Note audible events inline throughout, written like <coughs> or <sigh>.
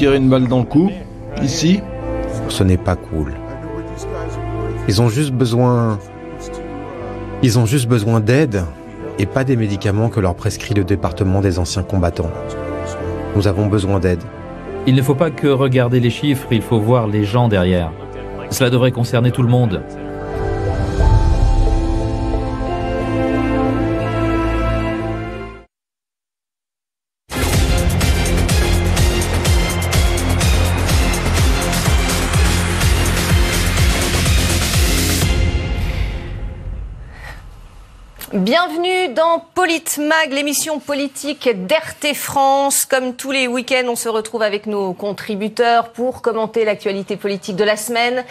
tirer une balle dans le cou, ici. Ce n'est pas cool. Ils ont juste besoin... Ils ont juste besoin d'aide et pas des médicaments que leur prescrit le département des anciens combattants. Nous avons besoin d'aide. Il ne faut pas que regarder les chiffres, il faut voir les gens derrière. Cela devrait concerner tout le monde. Bienvenue dans Politmag, l'émission politique d'RT France. Comme tous les week-ends, on se retrouve avec nos contributeurs pour commenter l'actualité politique de la semaine.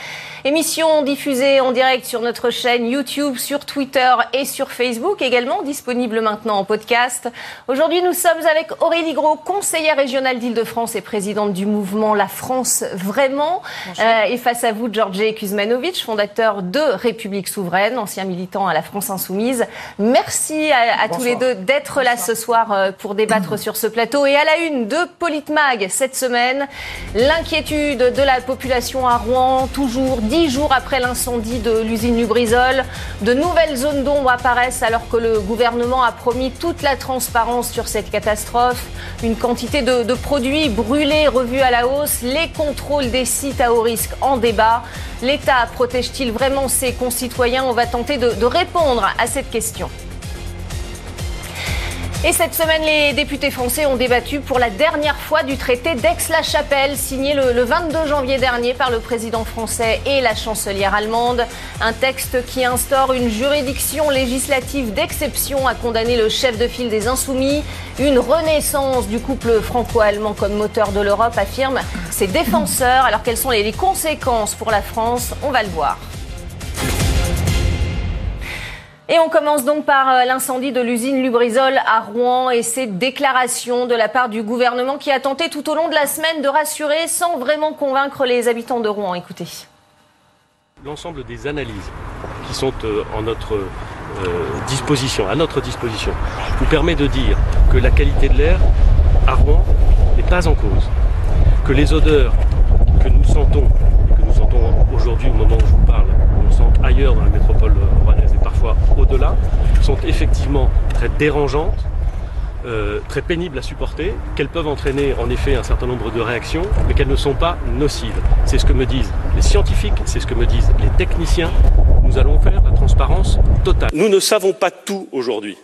Émission diffusée en direct sur notre chaîne YouTube, sur Twitter et sur Facebook, également disponible maintenant en podcast. Aujourd'hui, nous sommes avec Aurélie Gros, conseillère régionale d'Île-de-France et présidente du mouvement La France Vraiment. Euh, et face à vous, Georges Kuzmanovic, fondateur de République Souveraine, ancien militant à la France Insoumise. Merci à, à tous les deux d'être là ce soir euh, pour débattre sur ce plateau. Et à la une de Politmag cette semaine, l'inquiétude de la population à Rouen, toujours dix jours après l'incendie de l'usine Lubrizol. De nouvelles zones d'ombre apparaissent alors que le gouvernement a promis toute la transparence sur cette catastrophe. Une quantité de, de produits brûlés revus à la hausse, les contrôles des sites à haut risque en débat. L'État protège-t-il vraiment ses concitoyens? On va tenter de, de répondre à cette question. Et cette semaine, les députés français ont débattu pour la dernière fois du traité d'Aix-la-Chapelle, signé le, le, 22 janvier dernier par le président français et la chancelière allemande. Un texte qui instaure une juridiction législative d'exception à condamner le chef de file des Insoumis. Une renaissance du couple franco-allemand comme moteur de l'Europe, affirment ses défenseurs. Alors quelles sont les conséquences pour la France? On va le voir. Et on commence donc par euh, l'incendie de l'usine Lubrizol à Rouen et ces déclarations de la part du gouvernement qui a tenté tout au long de la semaine de rassurer sans vraiment convaincre les habitants de Rouen. Écoutez. L'ensemble des analyses qui sont euh, en notre euh, disposition, à notre disposition, nous permet de dire que la qualité de l'air à Rouen n'est pas en cause, que les odeurs que nous sentons, que nous sentons aujourd'hui au moment où je vous parle, ailleurs dans la métropole rouennaise et parfois au-delà, sont effectivement très dérangeantes, euh, très pénibles à supporter, qu'elles peuvent entraîner en effet un certain nombre de réactions, mais qu'elles ne sont pas nocives. C'est ce que me disent les scientifiques, c'est ce que me disent les techniciens. Nous allons faire la transparence totale. Nous ne savons pas tout aujourd'hui,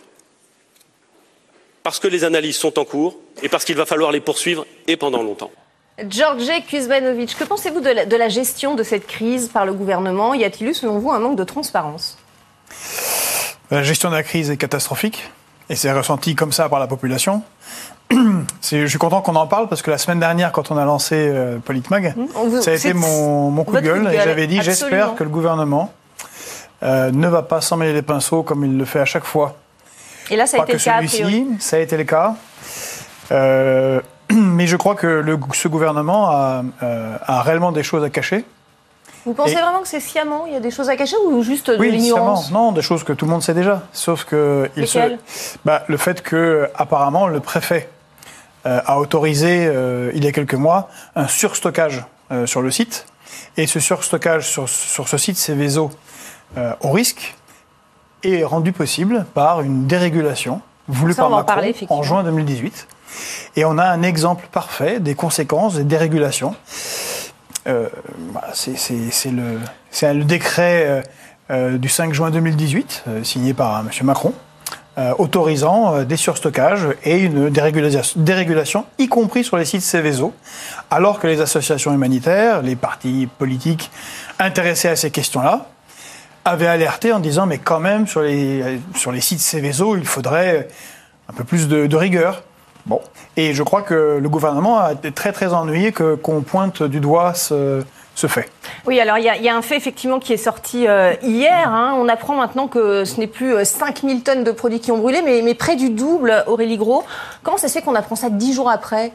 parce que les analyses sont en cours et parce qu'il va falloir les poursuivre et pendant longtemps. Georges Kuzmanovic, que pensez-vous de la, de la, gestion de cette crise par le gouvernement? Y a-t-il eu, selon vous, un manque de transparence? La gestion de la crise est catastrophique et c'est ressenti comme ça par la population. <clears throat> Je suis content qu'on en parle parce que la semaine dernière, quand on a lancé euh, Politmag, vous, ça a été mon, mon coup de gueule, et j'avais dit j'espère que le gouvernement euh, ne va pas s'emmêler les pinceaux comme il le fait à chaque fois. Et là, ça a pas été que le cas. Celui-ci, ça a été le cas. Euh, mais je crois que le, ce gouvernement a, euh, a, réellement des choses à cacher. Vous pensez Et vraiment que c'est sciemment? Il y a des choses à cacher ou juste de oui, l'ignorance? Non, des choses que tout le monde sait déjà. Sauf que il se, bah, le fait que apparemment le préfet euh, a autorisé euh, il y a quelques mois un surstockage sur le site. Et ce surstockage sur, sur ce site Céveso au risque est rendu possible par une dérégulation voulue Ça, par Macron parler, en juin 2018. Et on a un exemple parfait des conséquences des dérégulations. Euh, bah, c'est le, décret euh, du 5 juin 2018, euh, signé par M. Macron, euh, autorisant des surstockages et une dérégulation, dérégulation, y compris sur les sites Céveso, alors que les associations humanitaires, les partis politiques intéressés à ces questions-là, avaient alerté en disant mais quand même sur les, sur les sites Céveso, il faudrait un peu plus de rigueur. Bon. Et je crois que le gouvernement a été très très ennuyé qu'on pointe du doigt ce, fait. Oui, alors il y, a un fait effectivement qui est sorti euh, hier. Hein. On apprend maintenant que ce n'est plus 5000 tonnes de produits qui ont brûlé, mais, mais près du double, Aurélie Gros. Comment ça se fait qu'on apprend ça dix jours après?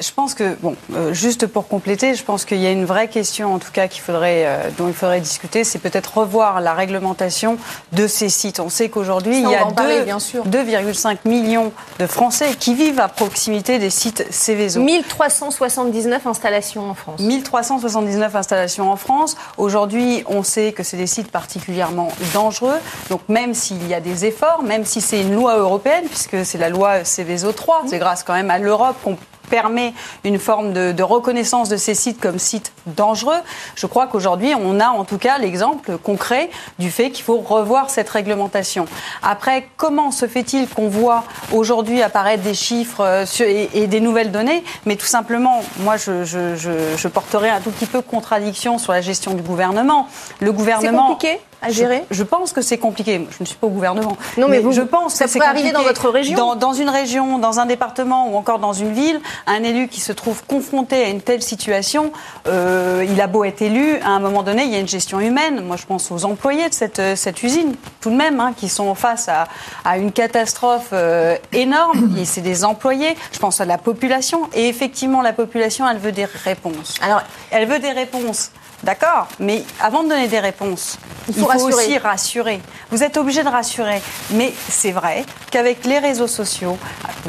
Je pense que, bon, euh, juste pour compléter, je pense qu'il y a une vraie question, en tout cas, qu'il faudrait, euh, dont il faudrait discuter, c'est peut-être revoir la réglementation de ces sites. On sait qu'aujourd'hui, il y a 2,5 millions de Français qui vivent à proximité des sites Céveso. 1379 installations en France. 1379 installations en France. Aujourd'hui, on sait que c'est des sites particulièrement dangereux. Donc, même s'il y a des efforts, même si c'est une loi européenne, puisque c'est la loi Céveso 3, c'est grâce quand même à l'Europe qu'on permet une forme de, reconnaissance de ces sites comme sites dangereux. Je crois qu'aujourd'hui, on a en tout cas l'exemple concret du fait qu'il faut revoir cette réglementation. Après, comment se fait-il qu'on voit aujourd'hui apparaître des chiffres euh, et, des nouvelles données? Mais tout simplement, moi, je, je, porterai un tout petit peu contradiction sur la gestion du gouvernement. Le gouvernement. C'est compliqué? À gérer je, pense que c'est compliqué. Je ne suis pas au gouvernement. Non, mais, je pense ça que c'est arriver dans votre région. Dans, dans, une région, dans un département ou encore dans une ville, un élu qui se trouve confronté à une telle situation, euh, il a beau être élu, à un moment donné, il y a une gestion humaine. Moi, je pense aux employés de cette, euh, cette usine, tout de même, hein, qui sont face à, à une catastrophe euh, énorme. Et c'est des employés. Je pense à la population. Et effectivement, la population, elle veut des réponses. Alors, elle veut des réponses D'accord Mais avant de donner des réponses, il faut, aussi rassurer. Vous êtes obligé de rassurer. Mais c'est vrai qu'avec les réseaux sociaux,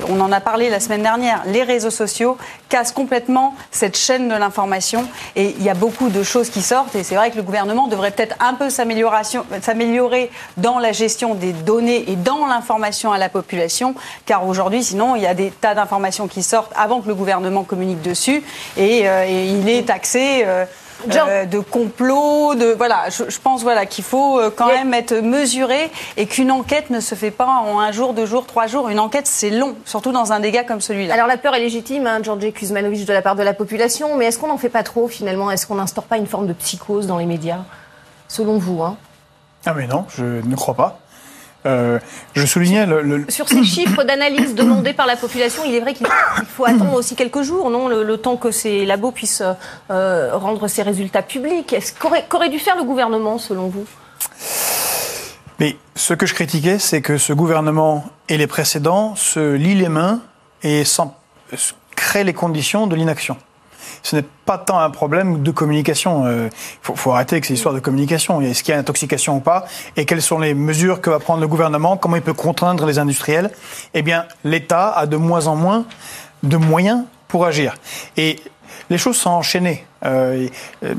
on en a parlé la semaine dernière, les réseaux sociaux cassent complètement cette chaîne de l'information et il y a beaucoup de choses qui sortent et c'est vrai que le gouvernement devrait peut-être un peu s'améliorer dans la gestion des données et dans l'information à la population car aujourd'hui sinon il y a des tas d'informations qui sortent avant que le gouvernement communique dessus et, euh, il est taxé. Euh, euh, de complot, de voilà. Je, pense voilà qu'il faut euh, quand même être mesuré et qu'une enquête ne se fait pas en un jour, deux jours, trois jours. Une enquête c'est long, surtout dans un dégât comme celui-là. Alors la peur est légitime, hein, Georges Kuzmanovic de la part de la population, mais est-ce qu'on n'en fait pas trop finalement? Est-ce qu'on n'instaure pas une forme de psychose dans les médias, selon vous hein Ah mais non, je ne crois pas. Euh, je soulignais le, Sur ces chiffres d'analyse demandés par la population, il est vrai qu'il faut <coughs> attendre aussi quelques jours, non le, temps que ces labos puissent euh, rendre ces résultats publics. Qu'aurait dû faire le gouvernement, selon vous? Mais ce que je critiquais, c'est que ce gouvernement et les précédents se lient les mains et sans, créent les conditions de l'inaction ce n'est pas tant un problème de communication. Il euh, faut, arrêter avec ces histoires de communication. Est-ce qu'il y a intoxication ou pas? Et quelles sont les mesures que va prendre le gouvernement? Comment il peut contraindre les industriels? Eh bien, l'État a de moins en moins de moyens pour agir. Et les choses sont enchaînées. Euh, euh,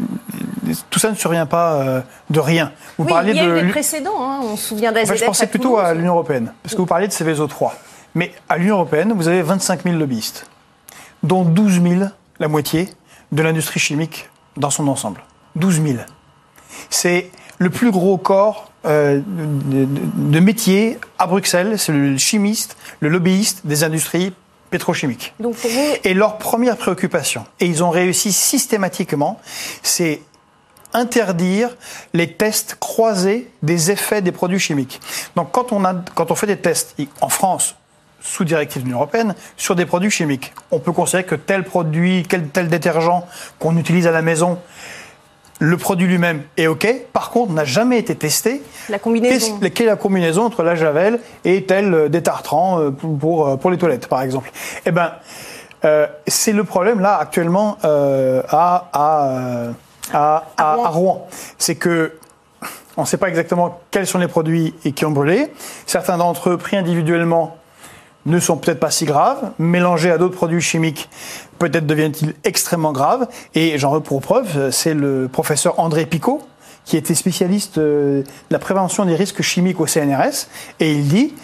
tout ça ne survient pas de rien. Vous oui, il y a eu des précédents. Hein. On se souvient d'AZF. je pensais plutôt à l'Union européenne, parce que vous parliez de Céveso 3. Mais à l'Union européenne, vous avez 25 000 lobbyistes, dont 12 000 la moitié, de l'industrie chimique dans son ensemble. 12 000. C'est le plus gros corps euh, de, métier à Bruxelles, c'est le chimiste, le lobbyiste des industries pétrochimiques. Et leur première préoccupation, et ils ont réussi systématiquement, c'est interdire les tests croisés des effets des produits chimiques. Donc quand on, a, quand on fait des tests en France, sous directive de l'Union européenne, sur des produits chimiques. On peut considérer que tel produit, tel détergent qu'on utilise à la maison, le produit lui-même est OK. Par contre, n'a jamais été testé. La combinaison. Quelle est la combinaison entre la javel et tel euh, détartrant euh, pour, euh, pour les toilettes, par exemple? Eh bien, c'est le problème là actuellement à, à, à, à, Rouen. C'est que on ne sait pas exactement quels sont les produits qui ont brûlé. Certains d'entre eux, pris individuellement, ne sont peut-être pas si graves, mélangés à d'autres produits chimiques, peut-être deviennent-ils extrêmement graves. Et j'en veux pour preuve, c'est le professeur André Picot, qui était spécialiste euh, de la prévention des risques chimiques au CNRS, et il dit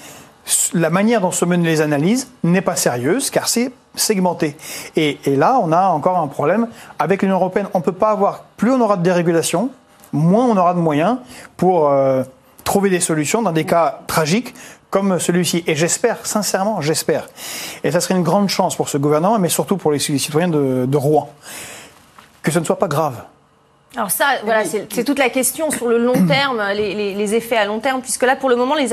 la manière dont se menent les analyses n'est pas sérieuse car c'est segmenté. Et, là, on a encore un problème avec l'Union européenne. On ne peut pas avoir, plus on aura de dérégulation, moins on aura de moyens pour euh, trouver des solutions dans des cas tragiques comme celui-ci. Et j'espère, sincèrement, j'espère. Et ça serait une grande chance pour ce gouvernement, mais surtout pour les citoyens de, Rouen, que ce ne soit pas grave. Alors ça, voilà, c'est toute la question sur le long <clears throat> terme, les, les, effets à long terme, puisque là, pour le moment, les,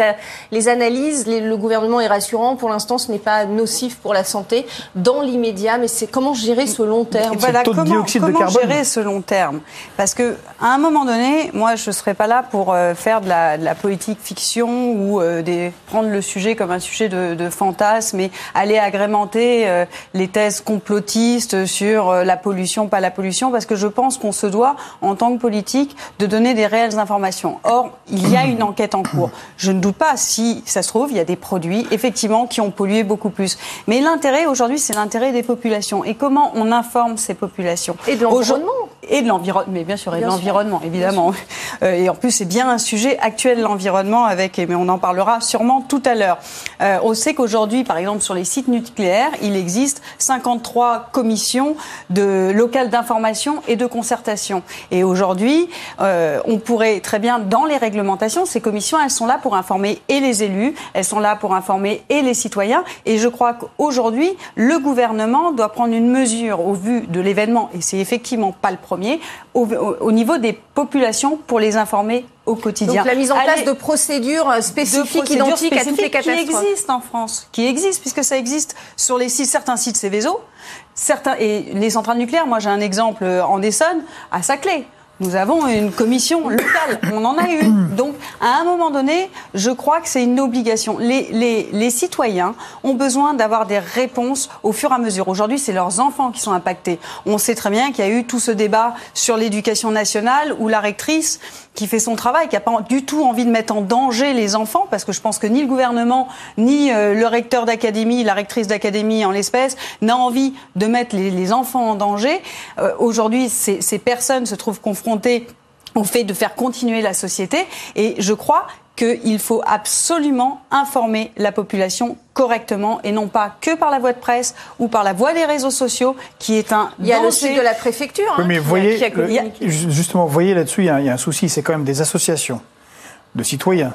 les analyses, le gouvernement est rassurant. Pour l'instant, ce n'est pas nocif pour la santé dans l'immédiat, mais c'est comment gérer ce long terme? Voilà, comment, comment gérer ce long terme? Parce que à un moment donné, moi, je ne serais pas là pour euh, faire de la, de la politique fiction ou euh, des, prendre le sujet comme un sujet de, de fantasme et aller agrémenter euh, les thèses complotistes sur la pollution, pas la pollution, parce que je pense qu'on se doit en tant que politique, de donner des réelles informations. Or, il y a une enquête en cours. Je ne doute pas, si ça se trouve, il y a des produits, effectivement, qui ont pollué beaucoup plus. Mais l'intérêt, aujourd'hui, c'est l'intérêt des populations. Et comment on informe ces populations? Et de l'environnement et de l'environnement, mais bien sûr, et de l'environnement, évidemment. <laughs> Euh, et en plus, c'est bien un sujet actuel, l'environnement, avec, mais on en parlera sûrement tout à l'heure. Euh, on sait qu'aujourd'hui, par exemple, sur les sites nucléaires, il existe 53 commissions de locales d'information et de concertation. Et aujourd'hui, euh, on pourrait très bien, dans les réglementations, ces commissions, elles sont là pour informer et les élus, elles sont là pour informer et les citoyens. Et je crois qu'aujourd'hui, le gouvernement doit prendre une mesure au vu de l'événement, et c'est effectivement pas le premier, au, niveau des populations pour les informer au quotidien. Donc la mise en place de procédures spécifiques, identiques à toutes les catastrophes. Qui existent en France, qui existent, puisque ça existe sur les sites, certains sites Céveso, certains, et les centrales nucléaires, moi j'ai un exemple en Essonne, à Saclay. Nous avons une commission locale. On en a une. <coughs> Donc, à un moment donné, je crois que c'est une obligation. Les, les, les, citoyens ont besoin d'avoir des réponses au fur et à mesure. Aujourd'hui, c'est leurs enfants qui sont impactés. On sait très bien qu'il y a eu tout ce débat sur l'éducation nationale où la rectrice qui fait son travail, qui n'a pas du tout envie de mettre en danger les enfants, parce que je pense que ni le gouvernement, ni euh, le recteur d'académie, la rectrice d'académie en l'espèce, n'a envie de mettre les, les, enfants en danger. Euh, Aujourd'hui, ces, ces personnes se trouvent confrontées au fait de faire continuer la société. Et je crois qu'il faut absolument informer la population correctement et non pas que par la voie de presse ou par la voie des réseaux sociaux qui est un Il y a le site de la préfecture oui, hein, mais voyez, justement, vous voyez là-dessus, il, y a un souci, c'est quand même des associations de citoyens,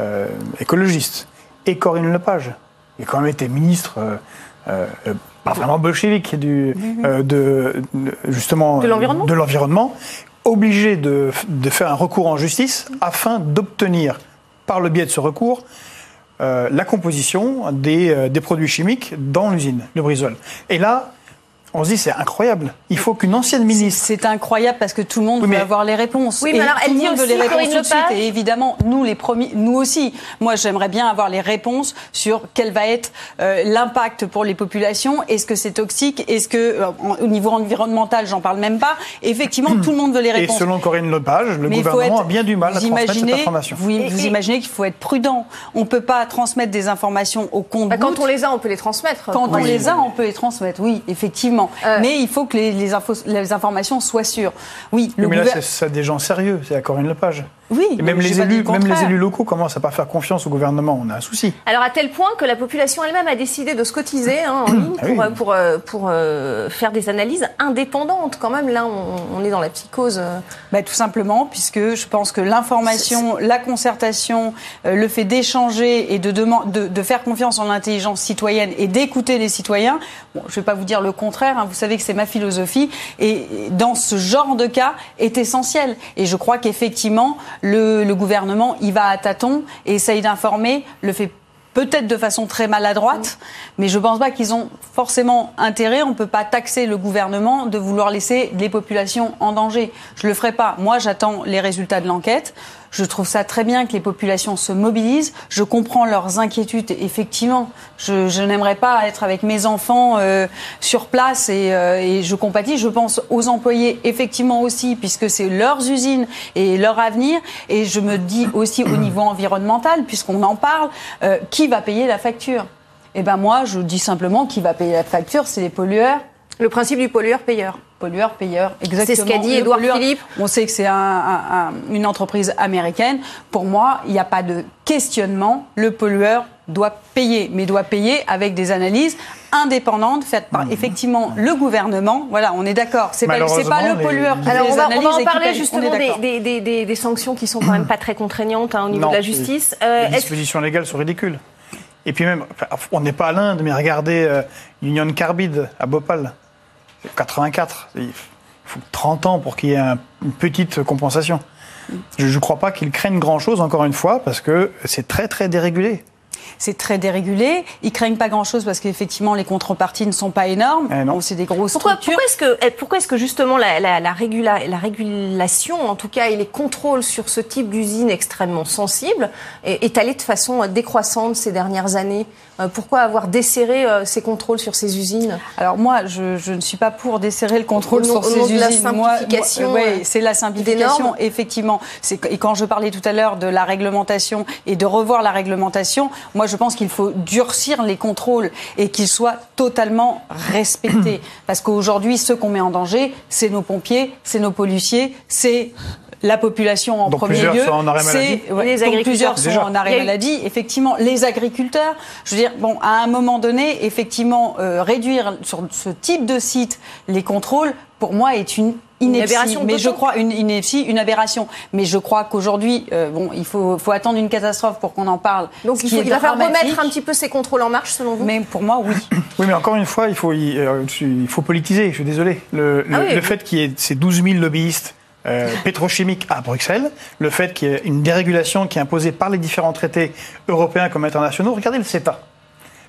euh, écologistes, et Corinne Lepage, qui a quand même été ministre... Euh, euh, pas vraiment bolchevique du, de, justement de l'environnement, obligé de, de, faire un recours en justice afin d'obtenir, par le biais de ce recours, euh, la composition des, euh, des, produits chimiques dans l'usine de Brisol. Et là, on se dit c'est incroyable. Il faut qu'une ancienne ministre. C'est incroyable parce que tout le monde veut avoir les réponses. Oui, mais alors elle dit aussi, les réponses tout de suite. Et évidemment, nous les premiers, nous aussi. Moi, j'aimerais bien avoir les réponses sur quel va être euh, l'impact pour les populations. Est-ce que c'est toxique? Est-ce que euh, au niveau environnemental, j'en parle même pas. Effectivement, tout le monde veut les réponses. Et selon Corinne Lepage, le gouvernement a bien du mal à transmettre cette information. Vous, vous imaginez qu'il faut être prudent. On peut pas transmettre des informations au compte. Bah, quand on les a, on peut les transmettre. Quand on les a, on peut les transmettre. Oui, effectivement. Euh, mais il faut que les, les, infos, les, informations soient sûres. Oui, le mais là, c'est des gens sérieux, c'est à Corinne Lepage. Oui, et même les, élus, même les élus locaux commencent à pas faire confiance au gouvernement. On a un souci. Alors à tel point que la population elle-même a décidé de se cotiser hein, en ligne ah pour, euh, pour, euh, pour, euh, faire des analyses indépendantes. Quand même, là, on, on est dans la psychose. Bah, tout simplement, puisque je pense que l'information, la concertation, le fait d'échanger et de, de, de, faire confiance en l'intelligence citoyenne et d'écouter les citoyens. Bon, je vais pas vous dire le contraire. Hein, vous savez que c'est ma philosophie et dans ce genre de cas est essentiel. Et je crois qu'effectivement le, gouvernement y va à tâtons et essaye d'informer, le fait peut-être de façon très maladroite, mais je ne pense pas qu'ils ont forcément intérêt. On ne peut pas taxer le gouvernement de vouloir laisser les populations en danger. Je ne le ferai pas. Moi, j'attends les résultats de l'enquête. Je trouve ça très bien que les populations se mobilisent. Je comprends leurs inquiétudes, effectivement. Je, je n'aimerais pas être avec mes enfants euh, sur place et, euh, et, je compatis. Je pense aux employés, effectivement aussi, puisque c'est leurs usines et leur avenir. Et je me dis aussi au niveau <clears throat> environnemental, puisqu'on en parle, euh, qui va payer la facture? Eh ben moi, je dis simplement qui va payer la facture, c'est les pollueurs. Le principe du pollueur-payeur pollueur, payeur, exactement. C'est ce qu'a dit Edouard Philippe. On sait que c'est un, un, une entreprise américaine. Pour moi, il n'y a pas de questionnement. Le pollueur doit payer, mais doit payer avec des analyses indépendantes faites par mmh. effectivement le gouvernement. Voilà, on est d'accord. C'est pas, pas le pollueur qui Alors on va, on va en parler justement des, des, des, des, sanctions qui sont quand même pas très contraignantes hein, au niveau de la justice. Euh, les dispositions légales sont ridicules. Et puis même, on n'est pas à l'Inde, mais regardez euh, Union Carbide à Bhopal. 84. Il faut 30 ans pour qu'il y ait une petite compensation. Je ne crois pas qu'ils craignent grand-chose, encore une fois, parce que c'est très, très dérégulé c'est très dérégulé. Ils craignent pas grand-chose parce qu'effectivement, les contreparties ne sont pas énormes. Eh c'est des grosses pourquoi, Pourquoi est-ce que, eh, pourquoi est-ce que justement la, la, la, la, régulation, en tout cas, et les contrôles sur ce type d'usine extrêmement sensible, est, est allée de façon décroissante ces dernières années? Pourquoi avoir desserré euh, ces contrôles sur ces usines Alors moi, je, je, ne suis pas pour desserrer le contrôle sur ces usines. La simplification, moi, euh, c'est la simplification, effectivement. Et quand je parlais tout à l'heure de la réglementation et de revoir la réglementation, moi je pense qu'il faut durcir les contrôles et qu'ils soient totalement respectés. <clears throat> Parce qu'aujourd'hui, ce qu'on met en danger, c'est nos pompiers, c'est nos policiers, c'est la population en premier lieu. Sont en arrêt maladie. les agriculteurs plusieurs sont en arrêt maladie. Effectivement, les agriculteurs. Je veux dire, bon, à un moment donné, effectivement, euh, réduire sur ce type de site les contrôles, pour moi, est une ineptie. mais je crois une ineptie, une aberration. Mais je crois qu'aujourd'hui, euh, bon, il faut, faut, attendre une catastrophe pour qu'on en parle. Donc il, faut, il va falloir remettre un petit peu ces contrôles en marche, selon vous. Mais pour moi, oui. oui, mais encore une fois, il faut, il, euh, faut politiser. Je suis désolé. Le, le, ah le fait qu'il y ait ces 12 000 lobbyistes euh, pétrochimique à Bruxelles, le fait qu'il y ait une dérégulation qui est imposée par les différents traités européens comme internationaux. Regardez le CETA.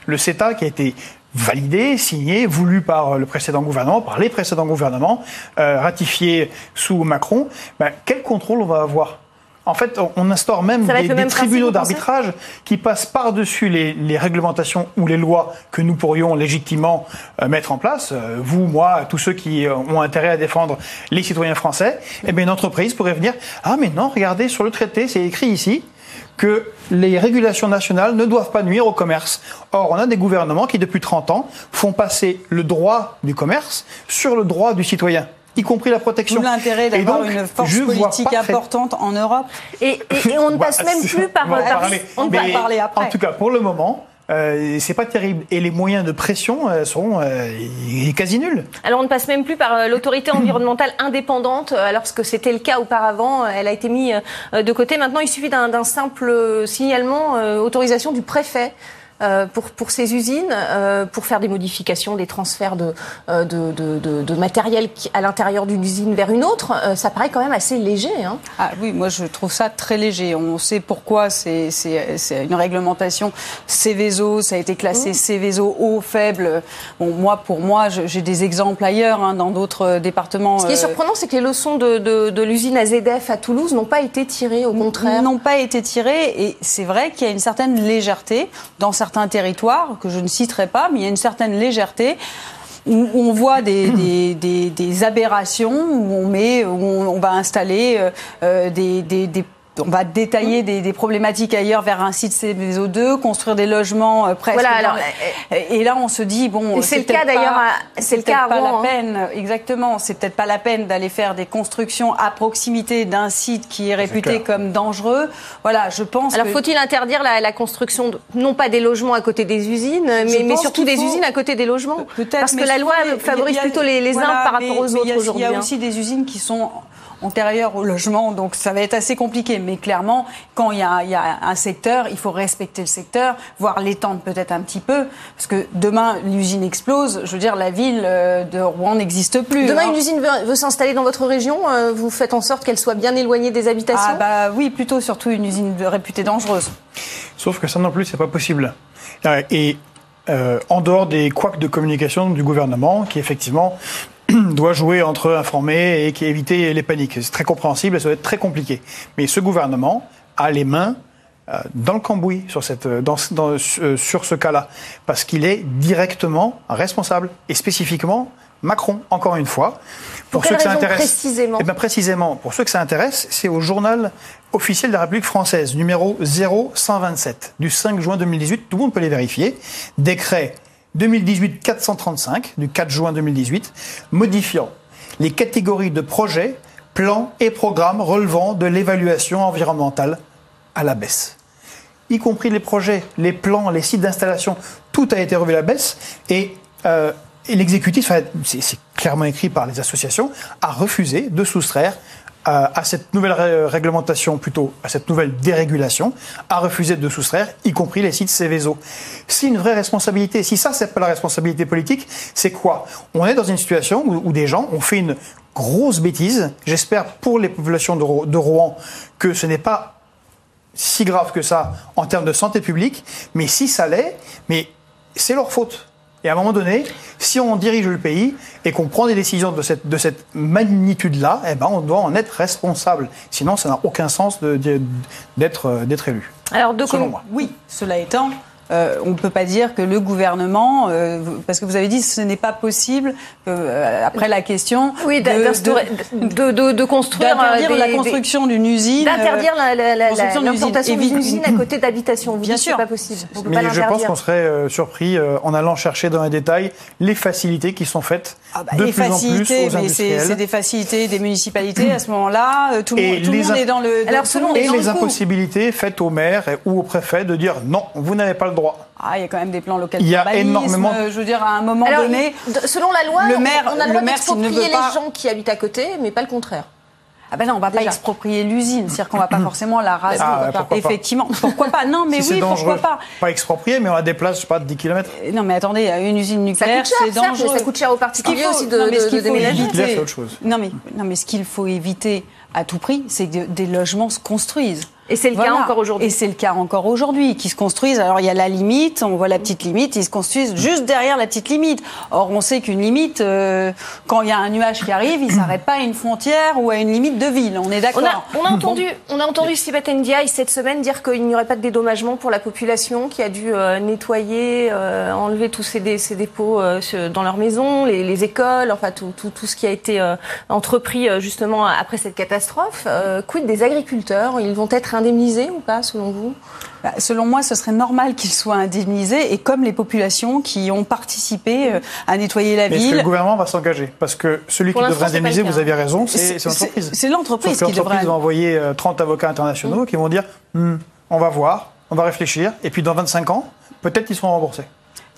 Le CETA qui a été validé, signé, voulu par le précédent gouvernement, par les précédents gouvernements, euh, ratifié sous Macron. Ben, quel contrôle on va avoir en fait, on instaure même des, tribunaux d'arbitrage qui passent par-dessus les, réglementations ou les lois que nous pourrions légitimement euh, mettre en place. Euh, vous, moi, tous ceux qui euh, ont intérêt à défendre les citoyens français. Eh bien, une entreprise pourrait venir. Ah, mais non, regardez, sur le traité, c'est écrit ici que les régulations nationales ne doivent pas nuire au commerce. Or, on a des gouvernements qui, depuis 30 ans, font passer le droit du commerce sur le droit du citoyen y compris la protection. l'intérêt d'avoir une force politique importante en Europe. Et, on ne passe même plus par. On, on va parler après. En tout cas, pour le moment. Euh, c'est pas terrible. Et les moyens de pression euh, sont euh, quasi nuls. Alors on ne passe même plus par euh, l'autorité <clears throat> environnementale indépendante, alors que c'était le cas auparavant. Elle a été mise de côté. Maintenant, il suffit d'un simple signalement, autorisation du préfet euh, pour, pour ces usines, euh, pour faire des modifications, des transferts de, euh, de, de, de, matériel à l'intérieur d'une usine vers une autre, ça paraît quand même assez léger. Hein. Ah oui, moi je trouve ça très léger. On sait pourquoi c'est une réglementation Céveso, ça a été classé mmh. Céveso haut, faible. Bon, moi, pour moi, j'ai des exemples ailleurs, hein, dans d'autres départements. Ce qui est surprenant, c'est que les leçons de, de, de l'usine AZF à Toulouse n'ont pas été tirées, au contraire. N'ont pas été tirées, et c'est vrai qu'il y a une certaine légèreté dans certains certains territoires, que je ne citerai pas, mais il y a une certaine légèreté où on voit des, <clears throat> des, aberrations, où on, met, où on, va installer euh, euh, des, on va détailler des, des, problématiques ailleurs vers un site CBSO2, construire des logements euh, presque. Voilà, alors, et là, on se dit bon, c'est le cas d'ailleurs, c'est le cas pas la hein. peine, exactement. C'est peut-être pas la peine d'aller faire des constructions à proximité d'un site qui est réputé comme dangereux. Voilà, je pense. Alors, faut-il interdire la, la, construction, de, non pas des logements à côté des usines, mais, mais surtout des usines à côté des logements? Peut-être. Parce que la loi favorise plutôt les, les uns par rapport aux autres aujourd'hui. Il y a aussi des usines qui sont antérieure au logement, donc ça va être assez compliqué. Mais clairement, quand il y a, il y a un secteur, il faut respecter le secteur, voire l'étendre peut-être un petit peu, parce que demain l'usine explose. Je veux dire, la ville euh, de Rouen n'existe plus. Demain, hein. une usine veut, s'installer dans votre région. Euh, vous faites en sorte qu'elle soit bien éloignée des habitations? Ah bah oui, plutôt surtout une usine réputée dangereuse. Sauf que ça non plus, c'est pas possible. Euh, et en dehors des couacs de communication du gouvernement, qui effectivement <clears throat> doit jouer entre informer et éviter les paniques. C'est très compréhensible et ça va être très compliqué. Mais ce gouvernement a les mains euh, dans le cambouis sur, cette, dans, dans, euh, sur ce cas-là, parce qu'il est directement responsable, et spécifiquement Macron, encore une fois. Pour, ceux que ça intéresse, précisément eh bien, précisément, pour ceux que ça intéresse, c'est au journal officiel de la République française, numéro 0127, du 5 juin 2018. Tout le monde peut les vérifier. Décret 2018-435 du 4 juin 2018, modifiant les catégories de projets, plans et programmes relevant de l'évaluation environnementale à la baisse. Y compris les projets, les plans, les sites d'installation, tout a été revu à la baisse et, euh, l'exécutif, c'est clairement écrit par les associations, a refusé de soustraire à, cette nouvelle ré- réglementation, plutôt à cette nouvelle dérégulation, a refusé de soustraire, y compris les sites Céveso. C'est une vraie responsabilité. Si ça, c'est pas la responsabilité politique, c'est quoi? On est dans une situation où, des gens ont fait une grosse bêtise. J'espère pour les populations de, de Rouen que ce n'est pas si grave que ça en termes de santé publique, mais si ça l'est, mais c'est leur faute. Et à un moment donné, si on dirige le pays et qu'on prend des décisions de cette, de cette magnitude-là, eh ben on doit en être responsable. Sinon, ça n'a aucun sens de- de- d'être euh, d'être élu. Alors, deux Selon moi. Oui, cela étant, euh, on ne peut pas dire que le gouvernement, euh, parce que vous avez dit ce n'est pas possible, euh, après la question, Oui, de- de, de, de construire d'interdire euh, des- la construction d'une usine. D'interdire euh, la- la- la- construction la- d'une l'implantation usine. d'une usine à côté d'habitations. Vous Bien sûr. pas possible. On peut pas Mais je pense qu'on serait euh, surpris euh, en allant chercher dans les détails les facilités qui sont faites Ah bah, de les plus en plus facilités, aux mais c'est industriels. c'est des facilités des municipalités à ce moment-là. euh, Tout Et monde, tout le monde imp- est dans le. Alors, tout le monde Et dans les le coup. impossibilités faites au maire et- ou au préfet de dire non, vous n'avez pas le droit. Ah, il y a quand même des plans locaux. Il y a énormément- euh, Je veux dire, à un moment Alors, donné. selon la loi, le maire- on a le droit ne d'exproprier pas- les gens qui habitent à côté, mais pas le contraire. Ah ben non, on va pas exproprier l'usine, c'est-à-dire qu'on va pas forcément la raser. Ah, pourquoi pas. Effectivement, pourquoi pas Non, <laughs> mais si oui, pourquoi pas Pas exproprié, mais on la déplace, je sais pas, de 10 km. Euh, Non, mais attendez, une usine nucléaire, c'est dangereux. ça coûte cher aux Ce qu'il particuliers faut- aussi de, non, mais ce de- qu'il de faut déménager. éviter- Nucléaire, c'est autre chose. Non mais, non, mais ce qu'il faut éviter à tout prix, c'est que des logements se construisent. Et c'est le cas encore aujourd'hui. Et c'est le cas encore aujourd'hui, qui se construisent. Alors il y a la limite, on voit la petite limite, ils se construisent juste derrière la petite limite. Or on sait qu'une limite, euh, quand il y a un nuage qui arrive, il s'arrête pas à une frontière ou à une limite de ville. On est On d'accord. a, on a entendu, on a entendu Sibeth Ndiaye cette semaine dire qu'il n'y aurait pas de dédommagement pour la population qui a dû euh, nettoyer, euh, enlever tous ces, dé- ces dépôts euh, dans leur maison, les, les écoles, enfin tout, tout, tout ce qui a été euh, entrepris euh, justement après cette catastrophe. Euh, quid des agriculteurs? Ils vont être indemnisés ou pas selon vous? Bah, Selon moi, ce serait normal qu'ils soient indemnisés et comme les populations qui ont participé euh, à nettoyer la Mais est-ce que ville. le gouvernement va s'engager? Parce que celui Pour qui devrait indemniser, vous avez raison, c'est l'entreprise. c'est l'entreprise qui l'entreprise devrait- va envoyer euh, 30 avocats internationaux qui vont dire Hmm, on va voir, on va réfléchir, et puis dans 25 ans, peut-être qu'ils seront remboursés.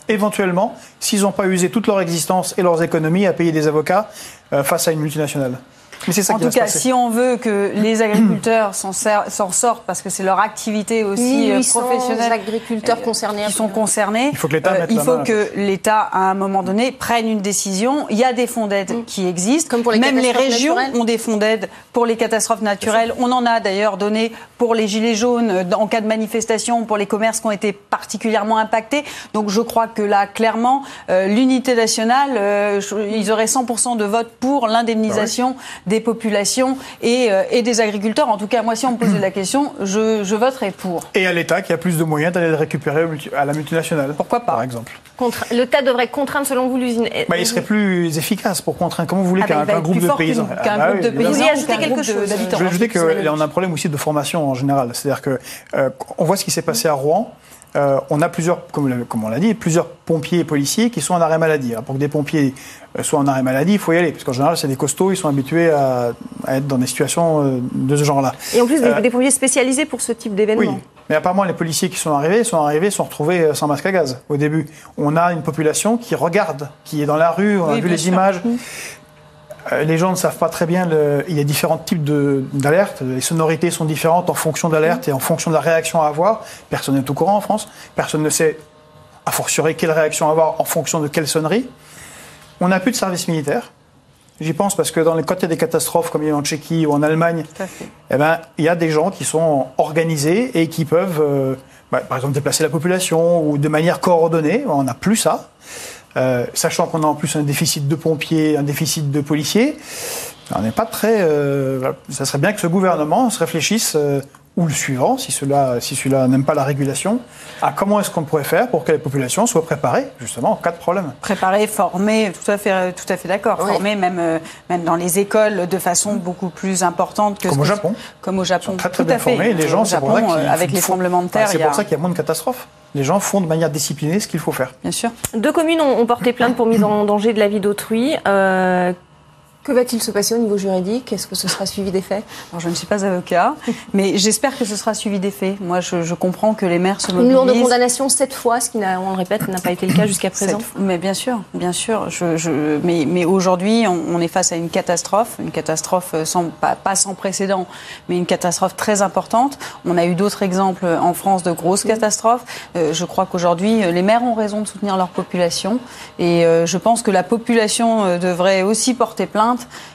Éventuellement, s'ils n'ont pas usé toute leur existence et leurs économies à payer des avocats euh, face à une multinationale. Mais c'est ça En qui tout cas, si on veut que les agriculteurs s'en sortent, parce que c'est leur activité aussi euh, 1800 professionnelle, agriculteurs concernés. qui sont concernés. Il faut que l'État Euh, à que l'État, à un moment donné, prenne une décision. Il y a des fonds d'aide qui existent. Mm. Comme pour les Même les régions naturelles. ont des fonds d'aide pour les catastrophes naturelles. On en a d'ailleurs donné pour les gilets jaunes euh, en cas de manifestation, pour les commerces qui ont été particulièrement impactés. Donc je crois que là, clairement, euh, l'unité nationale, euh, ils auraient 100% de vote pour l'indemnisation des populations et, euh, et des agriculteurs. En tout cas, moi, si on me posait la question, je, je voterais pour. Et à l'État qui a plus de moyens d'aller le récupérer à la multinationale. Pourquoi pas Par exemple. Contre- L'État devrait contraindre selon vous l'usine. Bah, il serait plus efficace pour contraindre. Comment vous voulez Ah bah, qu'un groupe de paysans. Ah qu'un bah groupe oui, de. Vous paysans ajoutez ou qu'un quelque chose d'habitants. Je vais ajouter vous qu'on a un problème aussi de formation en général. C'est-à-dire que euh, on voit ce qui s'est passé à Rouen. Euh, on a plusieurs, comme, on l'a dit, plusieurs pompiers et policiers qui sont en arrêt maladie. Alors, pour que des pompiers euh, soient en arrêt maladie, il faut y aller, parce qu'en général, c'est des costauds, ils sont habitués à, à être dans des situations euh, de ce genre-là. Et en plus, des, Euh, des pompiers spécialisés pour ce type Oui, d'événement. mais apparemment, les policiers qui sont arrivés sont arrivés, sont retrouvés sans masque à gaz au début. On a une population qui regarde, qui est dans la rue, on a vu les sûr. images. Euh, Les gens ne savent pas très bien. Le... Il y a différents types d'alertes. Les sonorités sont différentes en fonction de l'alerte et en fonction de la réaction à avoir. Personne n'est au courant en France. Personne ne sait, a fortiori, quelle réaction avoir en fonction de quelle sonnerie. On n'a plus de service militaire. J'y pense parce que dans les, quand il y a des catastrophes comme il y a en Tchéquie ou en Allemagne, à eh ben, il y a des gens qui sont organisés et qui peuvent, euh, bah, par exemple, déplacer la population ou de manière coordonnée. On n'a plus ça. Euh, sachant qu'on a en plus un déficit de pompiers, un déficit de policiers, on n'est pas très. Euh, ça serait bien que ce gouvernement se réfléchisse, euh, ou le suivant, si cela, si celui-là n'aime pas la régulation, à comment est-ce qu'on pourrait faire pour que les populations soient préparées, justement, en cas de problème. Préparer, former, tout à fait, tout à fait d'accord. Oui. Former même, euh, même dans les écoles de façon beaucoup plus importante que Comme ce au Japon. Comme au Japon. Ils sont très très tout bien à fait. formés. Les gens, c'est pour ça euh, avec les tremblements de terre, Enfin, c'est a- pour ça qu'il y a moins de catastrophes. Les gens font de manière disciplinée ce qu'il faut faire. Bien sûr. Deux communes ont, ont porté plainte pour mise en danger de la vie d'autrui. Euh, Que va-t-il se passer au niveau juridique? Est-ce que ce sera suivi des faits? Alors, je ne suis pas avocat, mais j'espère que ce sera suivi des faits. Moi, je, je comprends que les maires se mobilisent. Une lourde condamnation sept fois, ce qui, on le répète, n'a pas été le cas <coughs> jusqu'à présent. Mais bien sûr, bien sûr. Je, je, mais, mais aujourd'hui, on, on, est face à une catastrophe, une catastrophe sans, pas, pas, sans précédent, mais une catastrophe très importante. On a eu d'autres exemples en France de grosses catastrophes. Euh, je crois qu'aujourd'hui, les maires ont raison de soutenir leur population, et euh, je pense que la population euh, devrait aussi porter plainte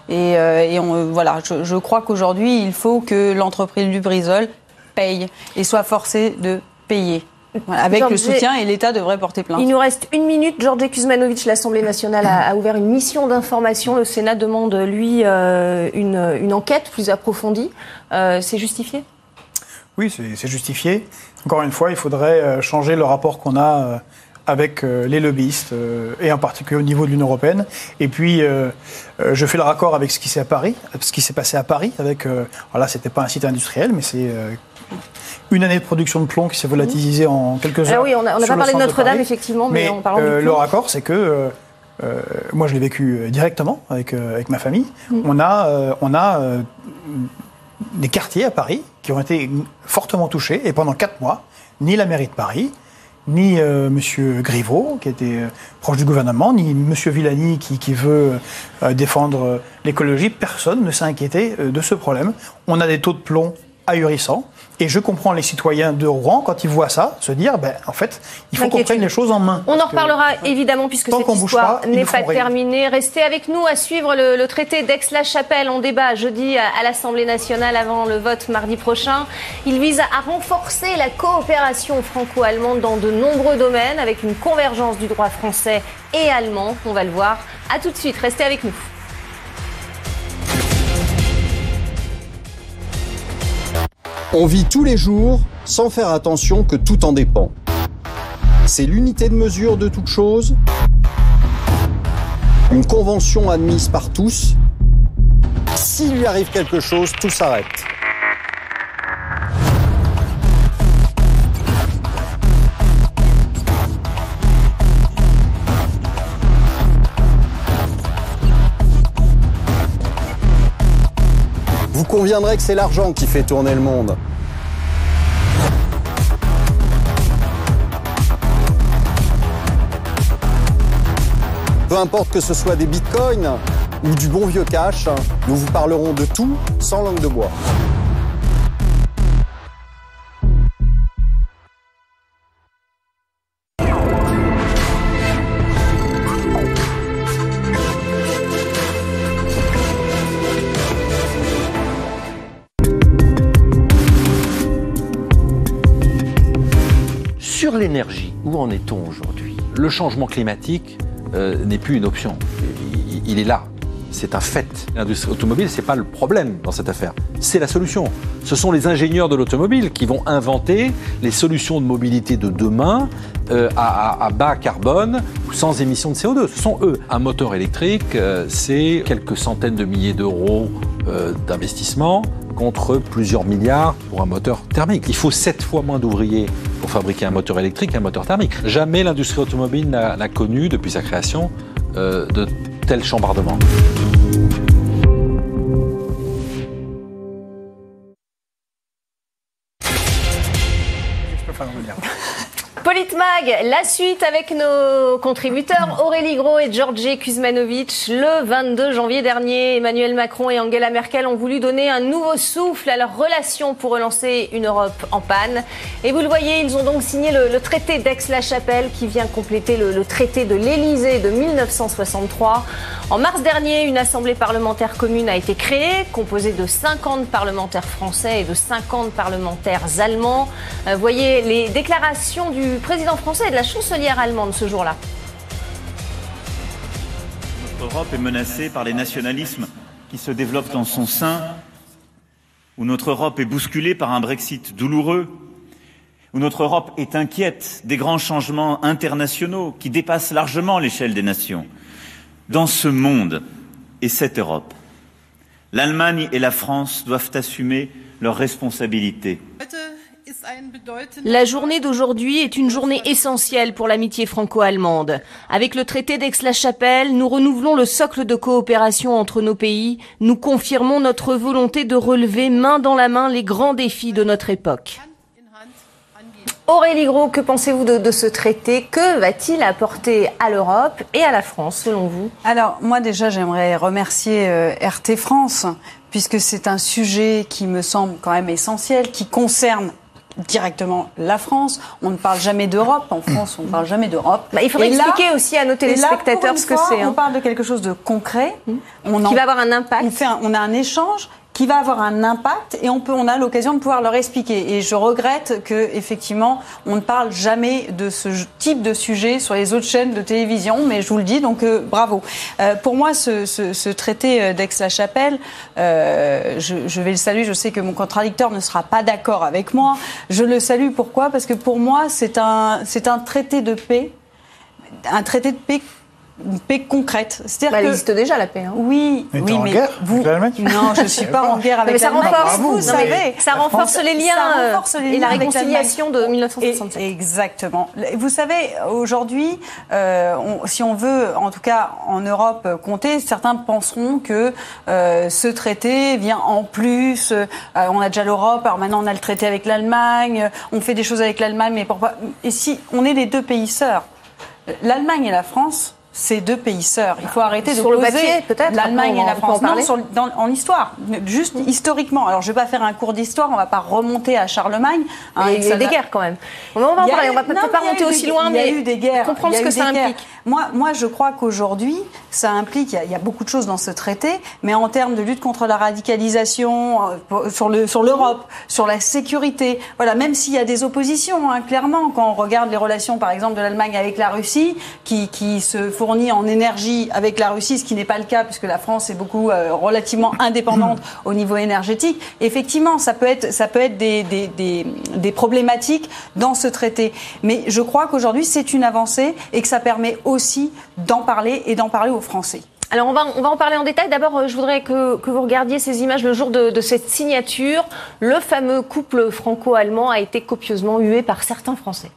et, euh, et on, voilà, je, je crois qu'aujourd'hui, il faut que l'entreprise Lubrizol paye et soit forcée de payer. Voilà, avec George le soutien et l'État devrait porter plainte. Il nous reste une minute. Georges Kuzmanovic, l'Assemblée nationale a, a, ouvert une mission d'information. Le Sénat demande, lui, euh, une, une, enquête plus approfondie. Euh, c'est justifié? Oui, c'est justifié. Encore une fois, il faudrait euh, changer le rapport qu'on a euh, avec euh, les lobbyistes euh, et en particulier au niveau de l'Union européenne. Et puis, euh, je fais le raccord avec ce qui s'est à Paris, ce qui s'est passé à Paris. Avec, alors là, c'était pas un site industriel, mais c'est une année de production de plomb qui s'est volatilisée en quelques heures. Ah oui, on n'a pas parlé de Notre-Dame effectivement, mais, mais en parlant du le raccord, c'est que moi, je l'ai vécu directement avec avec ma famille. Mmh. On a on a des quartiers à Paris qui ont été fortement touchés et pendant quatre mois, ni la mairie de Paris, ni euh, M. Griveaux, qui était euh, proche du gouvernement, ni M. Villani, qui, veut euh, défendre l'écologie. Personne ne s'est inquiété de ce problème. On a des taux de plomb ahurissants. Et je comprends les citoyens de Rouen, quand ils voient ça, se dire, ben, en fait, il faut qu'on prenne les choses en main. On en reparlera évidemment, puisque cette histoire n'est pas, pas terminée. Restez avec nous à suivre le, le traité d'Aix-la-Chapelle. On débat jeudi à, à l'Assemblée nationale avant le vote mardi prochain. Il vise à renforcer la coopération franco-allemande dans de nombreux domaines, avec une convergence du droit français et allemand. On va le voir. À tout de suite. Restez avec nous. On vit tous les jours sans faire attention que tout en dépend. C'est l'unité de mesure de toute chose, une convention admise par tous. S'il lui arrive quelque chose, tout s'arrête. Conviendrez que c'est l'argent qui fait tourner le monde. Peu importe que ce soit des bitcoins ou du bon vieux cash, nous vous parlerons de tout sans langue de bois. Où en est-on aujourd'hui? Le changement climatique euh, n'est plus une option. Il est là. C'est un fait. L'industrie automobile, c'est pas le problème dans cette affaire. C'est la solution. Ce sont les ingénieurs de l'automobile qui vont inventer les solutions de mobilité de demain euh, à, bas carbone sans émission de CO2. Ce sont eux. Un moteur électrique, euh, c'est quelques centaines de milliers d'euros euh, d'investissement contre plusieurs milliards pour un moteur thermique. Il faut sept fois moins d'ouvriers pour fabriquer un moteur électrique qu'un moteur thermique. Jamais l'industrie automobile n'a connu, depuis sa création, de tels chambardements. La suite avec nos contributeurs Aurélie Gros et Georgi Kuzmanovic. Le 22 janvier dernier, Emmanuel Macron et Angela Merkel ont voulu donner un nouveau souffle à leur relation pour relancer une Europe en panne. Et vous le voyez, ils ont donc signé le, traité d'Aix-la-Chapelle qui vient compléter le, le traité de l'Élysée de 1963. En mars dernier, une assemblée parlementaire commune a été créée, composée de 50 parlementaires français et de 50 parlementaires allemands. Euh, voyez les déclarations du président français et de la chancelière allemande ce jour-là. Notre Europe est menacée par les nationalismes qui se développent dans son sein, où notre Europe est bousculée par un Brexit douloureux, où notre Europe est inquiète des grands changements internationaux qui dépassent largement l'échelle des nations. Dans ce monde et cette Europe, l'Allemagne et la France doivent assumer leurs responsabilités. La journée d'aujourd'hui est une journée essentielle pour l'amitié franco-allemande. Avec le traité d'Aix-la-Chapelle, nous renouvelons le socle de coopération entre nos pays. Nous confirmons notre volonté de relever main dans la main les grands défis de notre époque. Aurélie Gros, que pensez-vous de, de, ce traité? Que va-t-il apporter à l'Europe et à la France, selon vous? Alors, moi déjà, j'aimerais remercier euh, RT France, puisque c'est un sujet qui me semble quand même essentiel, qui concerne directement la France. On ne parle jamais d'Europe. En France, on ne parle jamais d'Europe. Bah, il faudrait et expliquer là, aussi à nos téléspectateurs là, ce que c'est. Hein. On parle de quelque chose de concret. Mmh. On qui en, va avoir un impact. On, fait un, on a un échange qui va avoir un impact et on peut, on a l'occasion de pouvoir leur expliquer. Et je regrette que effectivement, on ne parle jamais de ce type de sujet sur les autres chaînes de télévision, mais je vous le dis, donc euh, bravo. Euh, pour moi, ce, ce, ce traité d'Aix-la-Chapelle, euh, je, je, vais le saluer. Je sais que mon contradicteur ne sera pas d'accord avec moi. Je le salue. Pourquoi? Parce que pour moi, c'est un, c'est un traité de paix, un traité de paix une paix concrète. C'est-à-dire bah, que... existe déjà la paix. Hein. Oui, mais oui, en mais guerre vous. Avec non, je suis pas en guerre avec mais ça renforce, vous, vous savez, ça renforce les liens, ça renforce les liens et la réconciliation de 1967. Et, exactement. Vous savez, aujourd'hui, euh, on, si on veut, en tout cas en Europe, compter, certains penseront que euh, ce traité vient en plus. Euh, on a déjà l'Europe, alors maintenant on a le traité avec l'Allemagne. On fait des choses avec l'Allemagne, mais pourquoi? Et si on est les deux pays sœurs, l'Allemagne et la France ces deux pays sœurs. Il faut arrêter sur de poser l'Allemagne et la France. Non, sur, dans, en histoire, juste historiquement. Alors, je vais pas faire un cours d'histoire, on va pas remonter à Charlemagne. Hein, il y a eu des guerres quand même. On va en parler, on va peut-être pas remonter aussi loin, mais il y a eu des guerres. comprendre ce que ça implique. Moi, moi, je crois qu'aujourd'hui, ça implique, il y, a, beaucoup de choses dans ce traité, mais en termes de lutte contre la radicalisation, sur le sur l'Europe, sur la sécurité, voilà, même s'il y a des oppositions, hein, clairement, quand on regarde les relations, par exemple, de l'Allemagne avec la Russie, qui, se fournit en énergie avec la Russie, ce qui n'est pas le cas puisque la France est beaucoup euh, relativement indépendante au niveau énergétique. Effectivement, ça peut être, ça peut être des, des, problématiques dans ce traité. Mais je crois qu'aujourd'hui, c'est une avancée et que ça permet d'en parler et d'en parler aux Français. Alors on va, on va en parler en détail. D'abord, je voudrais que, que, vous regardiez ces images le jour de, de cette signature. Le fameux couple franco-allemand a été copieusement hué par certains Français.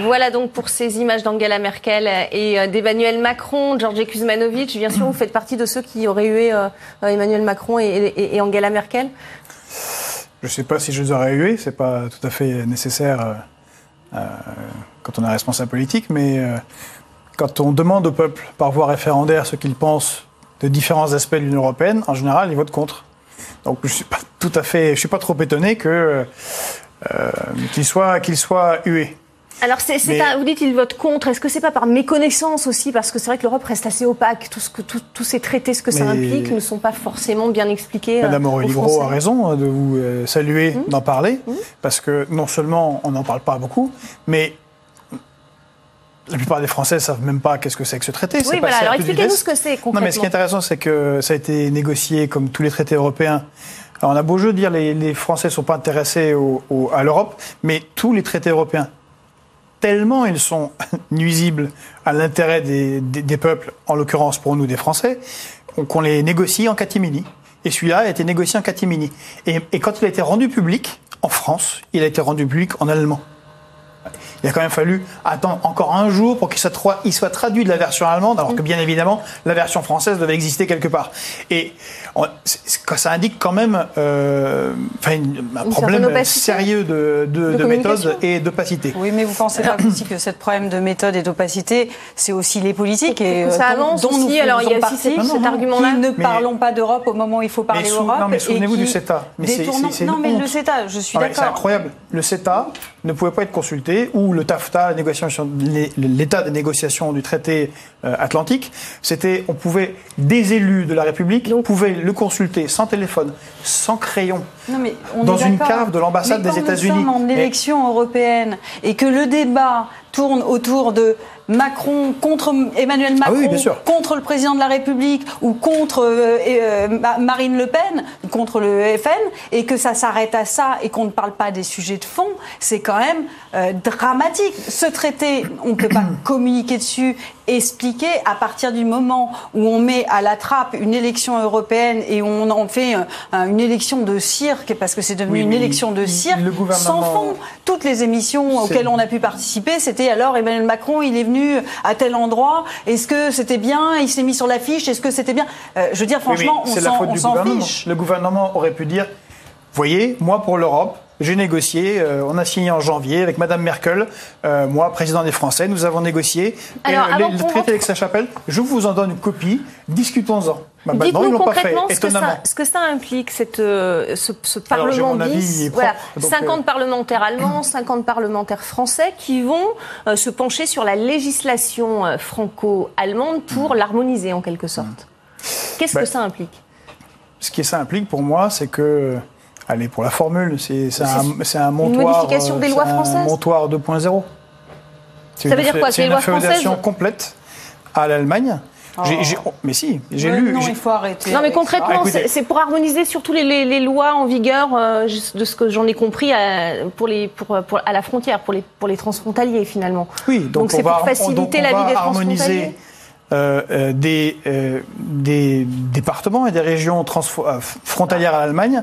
Voilà donc pour ces images d'Angela Merkel et euh, d'Emmanuel Macron, Georges Kuzmanovic. Bien sûr, vous faites partie de ceux qui auraient hué euh, Emmanuel Macron et, Angela Merkel Je ne sais pas si je les aurais hués, c'est pas tout à fait nécessaire euh, quand on est responsable politique, mais quand on demande au peuple par voie référendaire ce qu'il pense de différents aspects de l'Union européenne, en général, il vote contre. Donc je suis pas tout à fait, je suis pas trop étonné que euh, qu'il soit qu'il soit hué. Alors, c'est, c'est Mais... un, vous dites il vote contre. Est-ce que c'est pas par méconnaissance aussi? Parce que c'est vrai que l'Europe reste assez opaque. Tout ce que, tout, tous ces traités, ce que ça implique, ne sont pas forcément bien expliqués. Madame Aurélie Gros a raison de vous euh, saluer, mmh. d'en parler, mmh. parce que non seulement on n'en parle pas beaucoup, mais la plupart des Français ne savent même pas qu'est-ce que c'est que ce traité. Oui, voilà. Alors expliquez-nous ce que c'est concrètement. Non, mais ce qui est intéressant, c'est que ça a été négocié comme tous les traités européens. Alors, on a beau jeu de dire les, les Français ne sont pas intéressés au, au, à l'Europe, mais tous les traités européens tellement ils sont <laughs> nuisibles à l'intérêt des, peuples, en l'occurrence pour nous des Français, qu'on les négocie en catimini. Et celui-là a été négocié en catimini. Et, quand il a été rendu public, en France, il a été rendu public en allemand. Il a quand même fallu attendre encore un jour pour qu'il soit, il soit traduit de la version allemande, alors que bien évidemment, la version française devait exister quelque part. Et on, ça indique quand même euh, un problème sérieux de, de, de, de méthode et d'opacité. Oui, mais vous pensez pas aussi que ce problème de méthode et d'opacité, c'est aussi les politiques et ça euh, avance dont, aussi, nous alors il y a aussi cet, cet argument-là. ne mais, parlons pas d'Europe au moment où il faut parler sou, Europe. Non, mais souvenez-vous du CETA. Mais c'est, non, mais le CETA, je suis ah d'accord. C'est incroyable. Le CETA ne pouvait pas être consulté, ou le TAFTA, l'état des négociations du traité euh, atlantique, c'était, on pouvait, des élus de la République, on pouvait le consulter sans téléphone, sans crayon, non, mais on dans une cave de l'ambassade des États-Unis. Nous sommes en élection européenne et que le débat tourne autour de Macron contre Emmanuel Ah Macron, oui, contre le président de la République ou contre euh, euh, Ma- Marine Le Pen, contre le FN, et que ça s'arrête à ça et qu'on ne parle pas des sujets de fond, c'est quand même euh, dramatique. Ce traité, on ne peut pas communiquer dessus, expliquer à partir du moment où on met à la trappe une élection européenne et on en fait euh, un- une élection de cirque, parce que c'est devenu Oui, une élection de le cirque, sans fond. Toutes les émissions auxquelles on a pu participer, c'était alors Emmanuel Macron, il est venu à tel endroit, est-ce que c'était bien, il s'est mis sur l'affiche, est-ce que c'était bien? Euh, Je veux dire, franchement, on s'en on fiche. Le gouvernement aurait pu dire, voyez, moi pour l'Europe, j'ai négocié, euh, on a signé en janvier avec Madame Merkel, euh, moi, président des Français, nous avons négocié. Alors, et, avant le traité rentre- avec sa chapelle, je vous en donne une copie, discutons-en. Bah, bah, Dites-nous pas fait, concrètement ce que, ça, ce que ça implique, cette, euh, ce, ce Alors, Parlement il est Voilà, propre, donc, 50 euh, parlementaires allemands, <clears throat> 50 parlementaires français qui vont se pencher sur la législation franco-allemande pour l'harmoniser en quelque sorte. Qu'est-ce Bah, que ça implique? Ce qui ça implique pour moi, c'est que, allez, pour la formule, c'est un, un montoir. modification euh, des lois c'est françaises Un montoir 2.0. C'est Ça veut une dire quoi, C'est lois une féodation françaises- complète à l'Allemagne. J'ai- oh, mais si, j'ai lu. Non, il faut arrêter. Non, mais concrètement, Ah, c'est pour harmoniser surtout les, les- les lois en vigueur, euh, de ce que j'en ai compris, euh, pour les, pour, pour- à la frontière, pour les, pour les transfrontaliers finalement. Oui, donc, Donc on c'est pour faciliter donc on la vie des harmoniser transfrontaliers euh, euh, des, euh, des départements et des régions euh, frontalières à l'Allemagne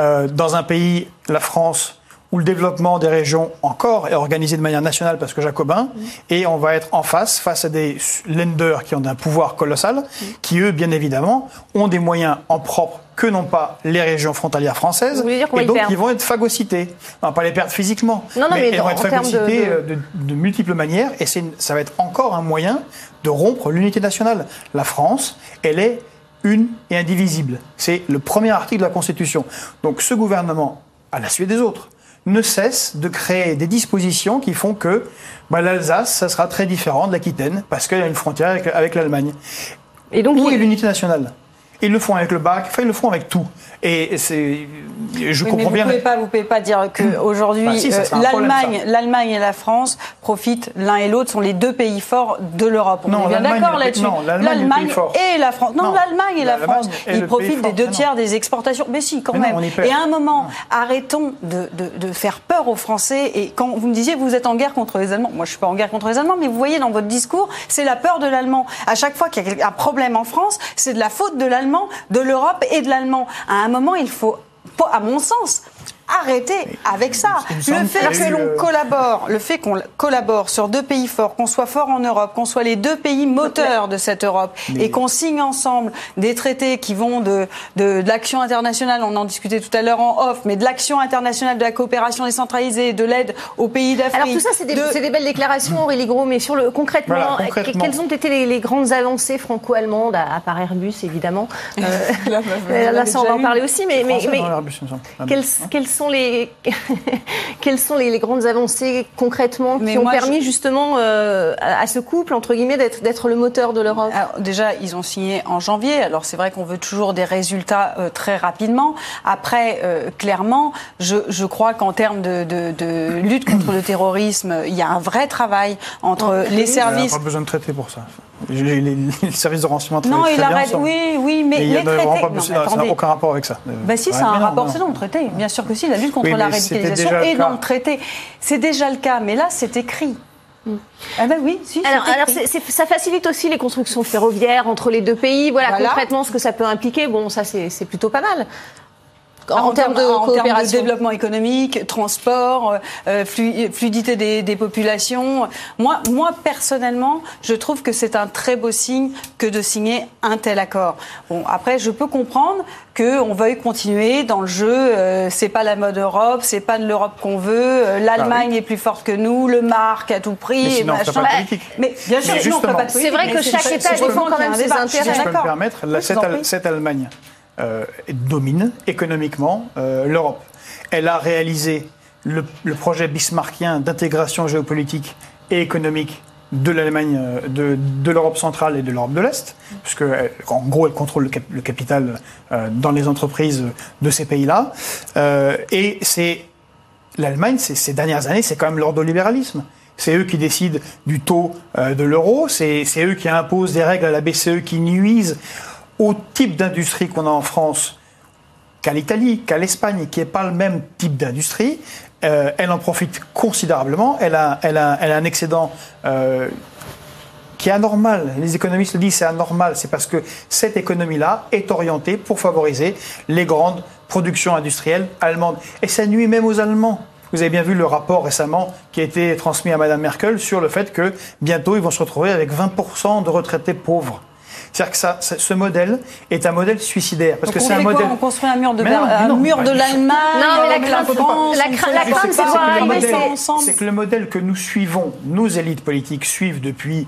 euh, dans un pays, la France, où le développement des régions encore est organisé de manière nationale parce que jacobin, et on va être en face, face à des lenders qui ont un pouvoir colossal, qui eux, bien évidemment, ont des moyens en propre que n'ont pas les régions frontalières françaises, dire et donc ils vont être phagocytés. On va pas les perdre physiquement, Non, non, mais ils vont être de- phagocytés de- euh, de, de multiples manières et ça va être encore un moyen de rompre l'unité nationale. La France, elle est une et indivisible. C'est le premier article de la Constitution. Donc ce gouvernement, à la suite des autres, ne cesse de créer des dispositions qui font que bah, l'Alsace, ça sera très différent de l'Aquitaine parce qu'il y a une frontière avec, avec l'Allemagne. Et donc, Où il- est l'unité nationale? Ils le font avec le bac, enfin ils le font avec tout. Et c'est, je Oui, mais vous bien. pouvez pas, vous pouvez pas dire que aujourd'hui Bah si, euh, l'Allemagne, l'Allemagne et la France profitent l'un et l'autre sont les deux pays forts de l'Europe. On Non, est bien d'accord là-dessus. l'Allemagne et la France. Non, Non, l'Allemagne et la France, ils profitent des deux non. tiers des exportations. Mais si, quand Mais même. et à un moment, arrêtons de, de, de faire peur aux Français. Et quand vous me disiez vous êtes en guerre contre les Allemands, moi je suis pas en guerre contre les Allemands, mais vous voyez dans votre discours, c'est la peur de l'allemand. À chaque fois qu'il y a un problème en France, c'est de la faute de l'allemand, de l'Europe et de l'allemand. À un moment, il faut, à mon sens, arrêter avec ça. Le fait que l'on collabore, le fait qu'on collabore sur deux pays forts, qu'on soit fort en Europe, qu'on soit les deux pays moteurs de cette Europe, et qu'on signe ensemble des traités qui vont de, de, de l'action internationale, on en discutait tout à l'heure en off, mais de l'action internationale, de la coopération décentralisée, de l'aide aux pays d'Afrique. Alors tout ça, c'est des, de- c'est des belles déclarations, Aurélie Gros, mais sur le concrètement, Voilà, euh, concrètement. quelles ont été les, les grandes avancées franco-allemandes, à, à part Airbus évidemment <laughs> Euh, Là, ça, <laughs> on va en parler aussi, mais, mais, mais quelles, quelles sont les <laughs> quelles sont les, les grandes avancées concrètement qui Mais ont moi, permis justement euh, à, à ce couple entre guillemets d'être le moteur de l'Europe Alors, déjà, ils ont signé en janvier. Alors c'est vrai qu'on veut toujours des résultats euh, très rapidement. Après, euh, clairement, je, je crois qu'en termes de, de, de lutte contre le terrorisme, il y a un vrai travail entre les Il n'y a services. pas besoin de traiter pour ça. Les, les- les services de renseignement Non, il très arrête. Oui, oui, mais les traités. Non, ça n'a aucun rapport avec ça. Bah si, c'est un rapport, non. c'est dans le traité. Bien sûr que si, la lutte contre Oui, la radicalisation est dans le traité. C'est déjà le cas, mais là, c'est écrit. Ah ben oui, si. alors, alors ça facilite aussi les constructions ferroviaires entre les deux pays. Voilà, Voilà. concrètement ce que ça peut impliquer. Bon, ça c'est plutôt pas mal. En, En, termes de en termes coopération. développement économique, transport, euh, flu- fluidité des, des populations. Moi, moi, personnellement, je trouve que c'est un très beau signe que de signer un tel accord. Bon, après, je peux comprendre qu'on veuille continuer dans le jeu. Euh, c'est pas la mode Europe, c'est pas de l'Europe qu'on veut. euh, L'Allemagne est plus forte que nous, le marque à tout prix. Ah Mais et sinon, on ferait machin. pas de politique. Mais bien sûr, Mais sinon, on ferait pas de politique, C'est vrai que chaque État défend quand même ses intérêts. Si je peux me permettre, la- cette, cette Allemagne euh, domine économiquement euh, l'Europe. Elle a réalisé le, projet bismarckien d'intégration géopolitique et économique de l'Allemagne, euh, de, l'Europe centrale et de l'Europe de l'Est, puisque en gros elle contrôle le, cap- le capital euh, dans les entreprises de ces pays-là. Euh, et c'est l'Allemagne, ces, dernières années, c'est quand même l'ordolibéralisme. C'est eux qui décident du taux euh, de l'euro. C'est eux qui imposent des règles à la BCE qui nuisent au type d'industrie qu'on a en France qu'à l'Italie, qu'à l'Espagne, qui n'est pas le même type d'industrie. Euh, elle en profite considérablement. Elle a, un excédent euh, qui est anormal. Les économistes le disent, c'est anormal. C'est parce que cette économie-là est orientée pour favoriser les grandes productions industrielles allemandes. Et ça nuit même aux Allemands. Vous avez bien vu le rapport récemment qui a été transmis à Madame Merkel sur le fait que bientôt ils vont se retrouver avec 20% de retraités pauvres. C'est-à-dire que ça, ça- ce modèle est un modèle suicidaire. Parce Donc que c'est un modèle. On construit un mur de, non, un non, mur de l'Allemagne. Non, mais la crainte, France, la la crainte, que. C'est que le modèle que nous suivons, nos élites politiques suivent depuis.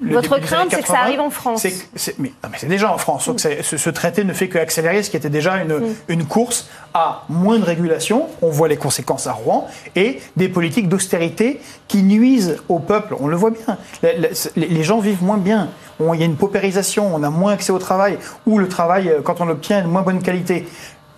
Le Votre crainte, c'est que ça 80, arrive en France. c'est c'est- mais, non, mais c'est déjà en France. Donc c'est- ce, ce traité ne fait qu'accélérer ce qui était déjà une, Mm. une course à moins de régulation. On voit les conséquences à Rouen et des politiques d'austérité qui nuisent au peuple. On le voit bien. Les, gens vivent moins bien. On- Il y a une paupérisation. On a moins accès au travail ou le travail, euh, quand on l'obtient, est de moins bonne qualité.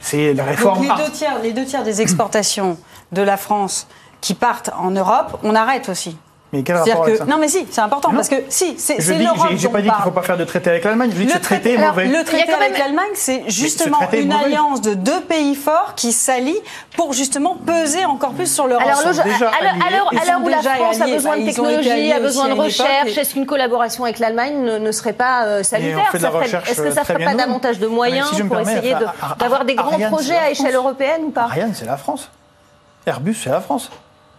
C'est la réforme. Donc les deux, tiers, les deux tiers des exportations de la France qui partent en Europe, on arrête aussi. Mais quel C'est-à-dire rapport avec que ça non mais si, c'est important Non. parce que si, c'est Je l'Europe j'ai dont pas dit qu'il parle. faut pas faire de traité avec l'Allemagne. Je dis que ce traité est alors, mauvais. le traité avec même- l'Allemagne, c'est justement une alliance de deux pays forts qui s'allient pour justement peser encore plus sur l'Europe. Alors, à l'heure- où la France a besoin de Bah, technologie, a besoin de recherche, est-ce qu'une collaboration avec l'Allemagne ne, ne serait pas euh, salutaire? Est-ce que ça très ferait pas davantage de moyens je pour essayer d'avoir des grands projets à échelle européenne ou pas? Ariane, c'est la France. Airbus, c'est la France.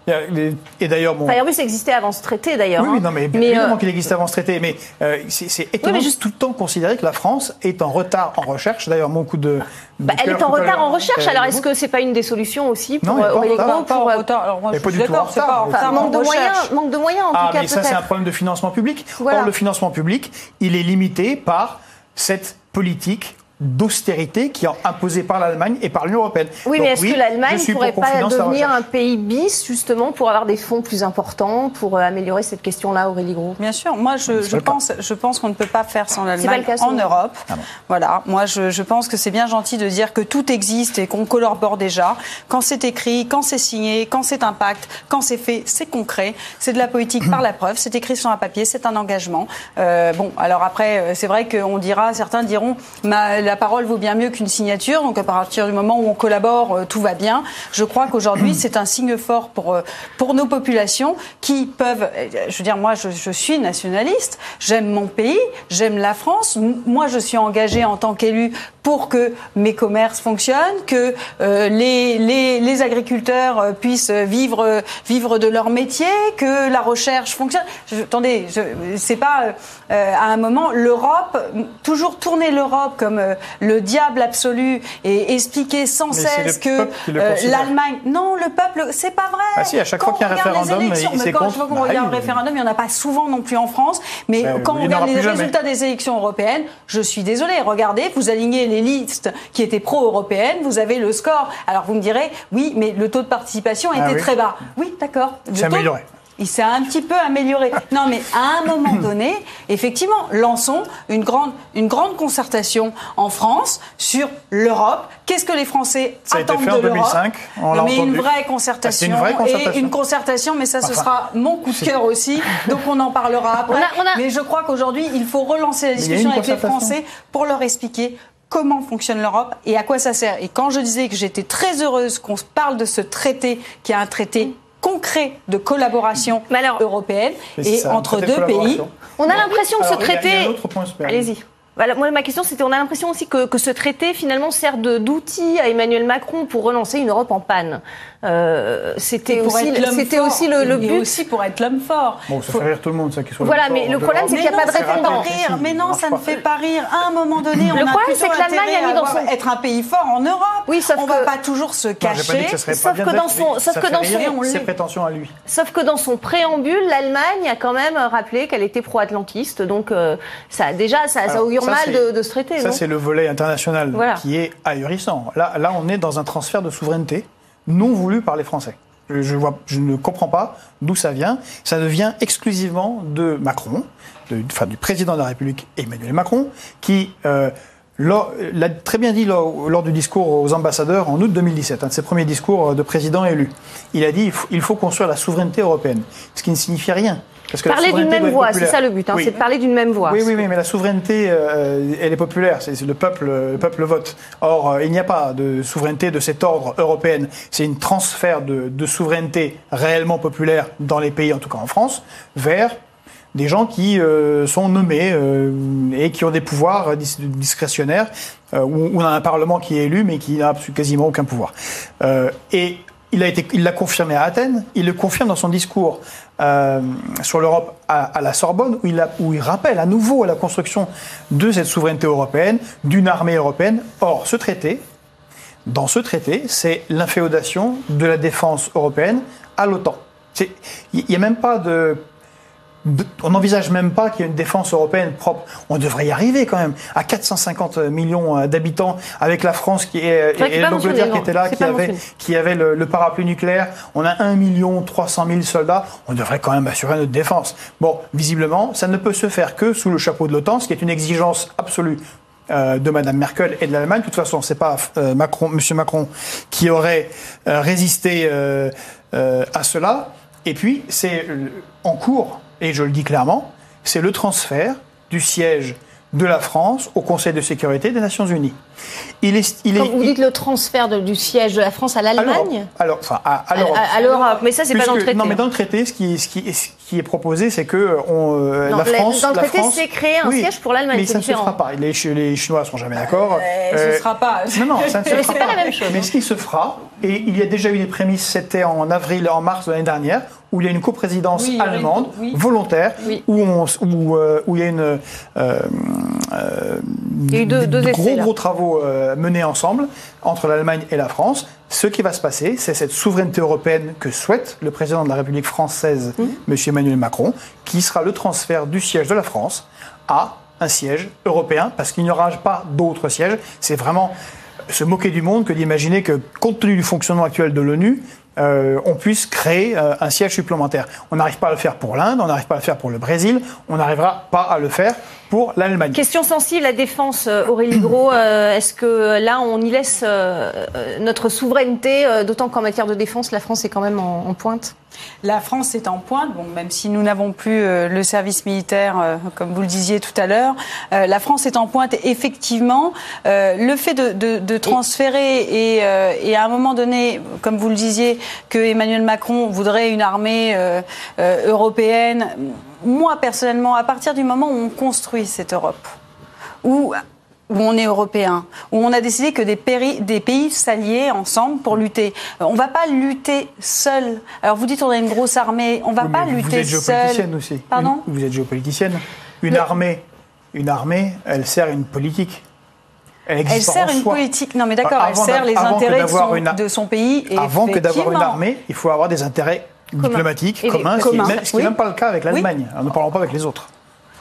Et d'ailleurs, bon. Airbus existait avant ce traité d'ailleurs. Oui, oui, hein. non, mais, Mais, évidemment euh, qu'il existe avant ce traité, mais euh, c'est étonnant de juste- tout le temps considérer que la France est en retard en recherche. D'ailleurs, mon coup de. de bah, elle est en retard en recherche. euh, Alors est-ce que c'est pas une des solutions aussi pour euh, pas en Aurélie retard. Gros, Pas pour en euh, retard. Alors moi, Mais je pas suis du tout en d'accord, c'est pas en retard. retard. enfin, en manque de moyens, manque de moyens en Ah, tout cas mais ça, c'est un problème de financement public. Voilà. Or, le financement public, il est limité par cette politique d'austérité qui est imposée par l'Allemagne et par l'Union européenne. Oui, Donc mais est-ce que l'Allemagne suis pourrait pas devenir un pays bis justement pour avoir des fonds plus importants pour euh, améliorer cette question-là, Aurélie Gros? Bien sûr, moi je, pense, je pense qu'on ne peut pas faire sans l'Allemagne en vous Europe. Ah bon. Voilà, moi je, je pense que c'est bien gentil de dire que tout existe et qu'on collabore déjà. Quand c'est écrit, quand c'est signé, quand c'est un pacte, quand c'est fait, c'est concret. C'est de la politique par la <clears throat> preuve, c'est écrit sur un papier, c'est un engagement. Euh, bon, alors après, euh, c'est vrai qu'on dira, certains diront, ma, la parole vaut bien mieux qu'une signature. Donc à partir du moment où on collabore, euh, tout va bien. Je crois qu'aujourd'hui <clears throat> c'est un signe fort pour euh, pour nos populations qui peuvent. euh, Je veux dire, moi je, je suis nationaliste, j'aime mon pays, j'aime la France. Moi je suis engagée en tant qu'élue pour que mes commerces fonctionnent, que euh, les, les les agriculteurs euh, puissent vivre euh, vivre de leur métier, que la recherche fonctionne. Je, attendez, je, c'est pas euh, à un moment l'Europe toujours tourner l'Europe comme euh, le diable absolu et expliquer sans Mais cesse que euh, l'Allemagne. Non, le peuple, c'est pas vrai. Ah si, à chaque Quand fois qu'il y a un référendum, il- quand contre. qu'on Bah regarde oui, référendum, il n'y en a pas souvent non plus en France. Mais Ben, quand on regarde les jamais. résultats des élections européennes, je suis désolée. Regardez, vous alignez les listes qui étaient pro-européennes, vous avez le score. Alors vous me direz, oui, mais le taux de participation Ah était oui. très bas. Oui, d'accord. C'est amélioré. il s'est un petit peu amélioré. Non, mais à un moment <coughs> donné, effectivement, lançons une grande, une grande concertation en France sur l'Europe. Qu'est-ce que les Français Ça a été attendent fait en de l'Europe 2005, on l'a Mais une entendu. vraie Ah, c'est concertation. une vraie concertation. Et une concertation, mais ça, ce Enfin, sera mon coup de cœur aussi. <laughs> Donc on en parlera après. On a- on a- Mais je crois qu'aujourd'hui, il faut relancer la discussion une avec les. Français pour leur expliquer comment fonctionne l'Europe et à quoi ça sert. Et quand je disais que j'étais très heureuse qu'on parle de ce traité, qui est un traité concret de collaboration alors- européenne et entre deux pays. On a l'impression que ce traité. Allez-y. Voilà, moi, ma question, c'était on a l'impression aussi que, que ce traité, finalement, sert d'outil à Emmanuel Macron pour relancer une Europe en panne. Euh, c'était aussi, c'était le, le Et but. aussi pour être l'homme fort. Bon, ça Faut- fait rire tout le monde, ça, qu'il soit Voilà, mais le problème, c'est qu'il y a pas de ça fait répondant. Mais non, ça ne fait pas rire. À un moment donné, on Le a problème, plutôt c'est que l'Allemagne intérêt a mis dans son- être un pays fort en Europe. Oui, sauf on va que- pas toujours se Non, cacher. que ça serait sauf que dans son- sauf que dans son- ses prétentions à lui. Sauf que dans son préambule, l'Allemagne a quand même rappelé qu'elle était pro-atlantiste. Donc, euh, ça, déjà, ça, ça Augure ça, de, de ce traité. Ça, c'est le volet international Voilà. qui est ahurissant. Là, là, on est dans un transfert de souveraineté non voulu par les Français. Je, je vois, je ne comprends pas d'où ça vient. Ça devient exclusivement de Macron, de- enfin, du président de la République Emmanuel Macron, qui euh, l'a très bien dit lors, lors du discours aux ambassadeurs en août 2017, un de ses premiers discours de président élu. Il a dit il faut, il faut construire la souveraineté européenne, ce qui ne signifie rien. Parce que la Parler d'une même voix, c'est ça le but, hein, Oui. c'est de parler d'une même voix. Oui, oui, oui, mais la souveraineté, euh, elle est populaire, c'est le peuple, le peuple vote. Or, euh, il n'y a pas de souveraineté de cet ordre européenne. C'est une transfert de, de souveraineté réellement populaire dans les pays, en tout cas en France, vers des gens qui euh, sont nommés euh, et qui ont des pouvoirs dis- discrétionnaires, euh, où on a un parlement qui est élu mais qui n'a quasiment aucun pouvoir. Et il a été, il l'a confirmé à Athènes, il le confirme dans son discours euh, sur l'Europe à, à la Sorbonne, où il, où il rappelle à nouveau à la construction de cette souveraineté européenne, d'une armée européenne. Or, ce traité, dans ce traité, c'est l'inféodation de la défense européenne à l'OTAN. Il n'y a même pas de- on n'envisage même pas qu'il y ait une défense européenne propre. On devrait y arriver quand même. À 450 millions euh, d'habitants, avec la France qui est, et l'Angleterre qui était là, qui avait, qui avait le, le parapluie nucléaire. On a 1 million 300 000 soldats. On devrait quand même assurer notre défense. Bon, visiblement, ça ne peut se faire que sous le chapeau de l'OTAN, ce qui est une exigence absolue euh, de Madame Merkel et de l'Allemagne. De toute façon, c'est pas euh, Macron, Monsieur Macron qui aurait euh, résisté à cela. Et puis, c'est en cours, et je le dis clairement, c'est le transfert du siège de la France au Conseil de sécurité des Nations Unies. Il est, il est, vous dites le transfert de- du siège de la France à l'Allemagne alors, enfin, à, à l'Europe. à- à l'Europe, mais ça, c'est pas dans le traité, Non, mais dans le traité, ce qui, ce qui, ce qui est proposé, c'est que on, euh, Non, la France. dans le traité, c'est créer un siège pour l'Allemagne, Mais ça ne se fera pas. Les, les Chinois ne sont jamais d'accord. Euh, Euh, ce sera pas. Non, non, ça ne <laughs> se fera pas la même chose, Mais ce qui se fera, et il y a déjà eu des prémices, c'était en avril, en mars de l'année dernière, où il y a une coprésidence Oui, allemande oui. volontaire, Oui. où, on, où, euh, où il y a une, euh, euh, Il y a eu deux- deux de essais, gros gros travaux euh, menés ensemble entre l'Allemagne et la France. Ce qui va se passer, c'est cette souveraineté européenne que souhaite le président de la République française, Mmh. M. Emmanuel Macron, qui sera le transfert du siège de la France à un siège européen, parce qu'il n'y aura pas d'autres sièges. C'est vraiment se moquer du monde que d'imaginer que, compte tenu du fonctionnement actuel de l'ONU, euh, on puisse créer euh, un siège supplémentaire. On n'arrive pas à le faire pour l'Inde, on n'arrive pas à le faire pour le Brésil, on n'arrivera pas à le faire pour l'Allemagne. Question sensible, la défense, euh, Aurélie Gros. euh, Est-ce que euh, là, on y laisse euh, notre souveraineté, euh, d'autant qu'en matière de défense, la France est quand même en, en pointe? La France est en pointe, bon, même si nous n'avons plus euh, le service militaire, euh, comme vous le disiez tout à l'heure. Euh, la France est en pointe, effectivement. Euh, le fait de, de- de transférer et, euh, et à un moment donné, comme vous le disiez, que Emmanuel Macron voudrait une armée euh, euh, européenne, moi personnellement, à partir du moment où on construit cette Europe, où où on est européen, où on a décidé que des, pays s'alliaient ensemble pour lutter. Euh, On ne va pas lutter seul. Alors vous dites on a une grosse armée, on ne va Oui, pas lutter Vous êtes géopoliticienne seul. aussi. Pardon Une- Vous êtes géopoliticienne. Une armée, une armée, elle sert une politique. Elle, sert une soi. politique. Non mais d'accord, elle sert les intérêts de son, une a- de son pays. Et Avant que d'avoir une armée, il faut avoir des intérêts diplomatiques Et communs, ce qui n'est oui. même pas le cas avec l'Allemagne. Ne parlons pas avec les autres.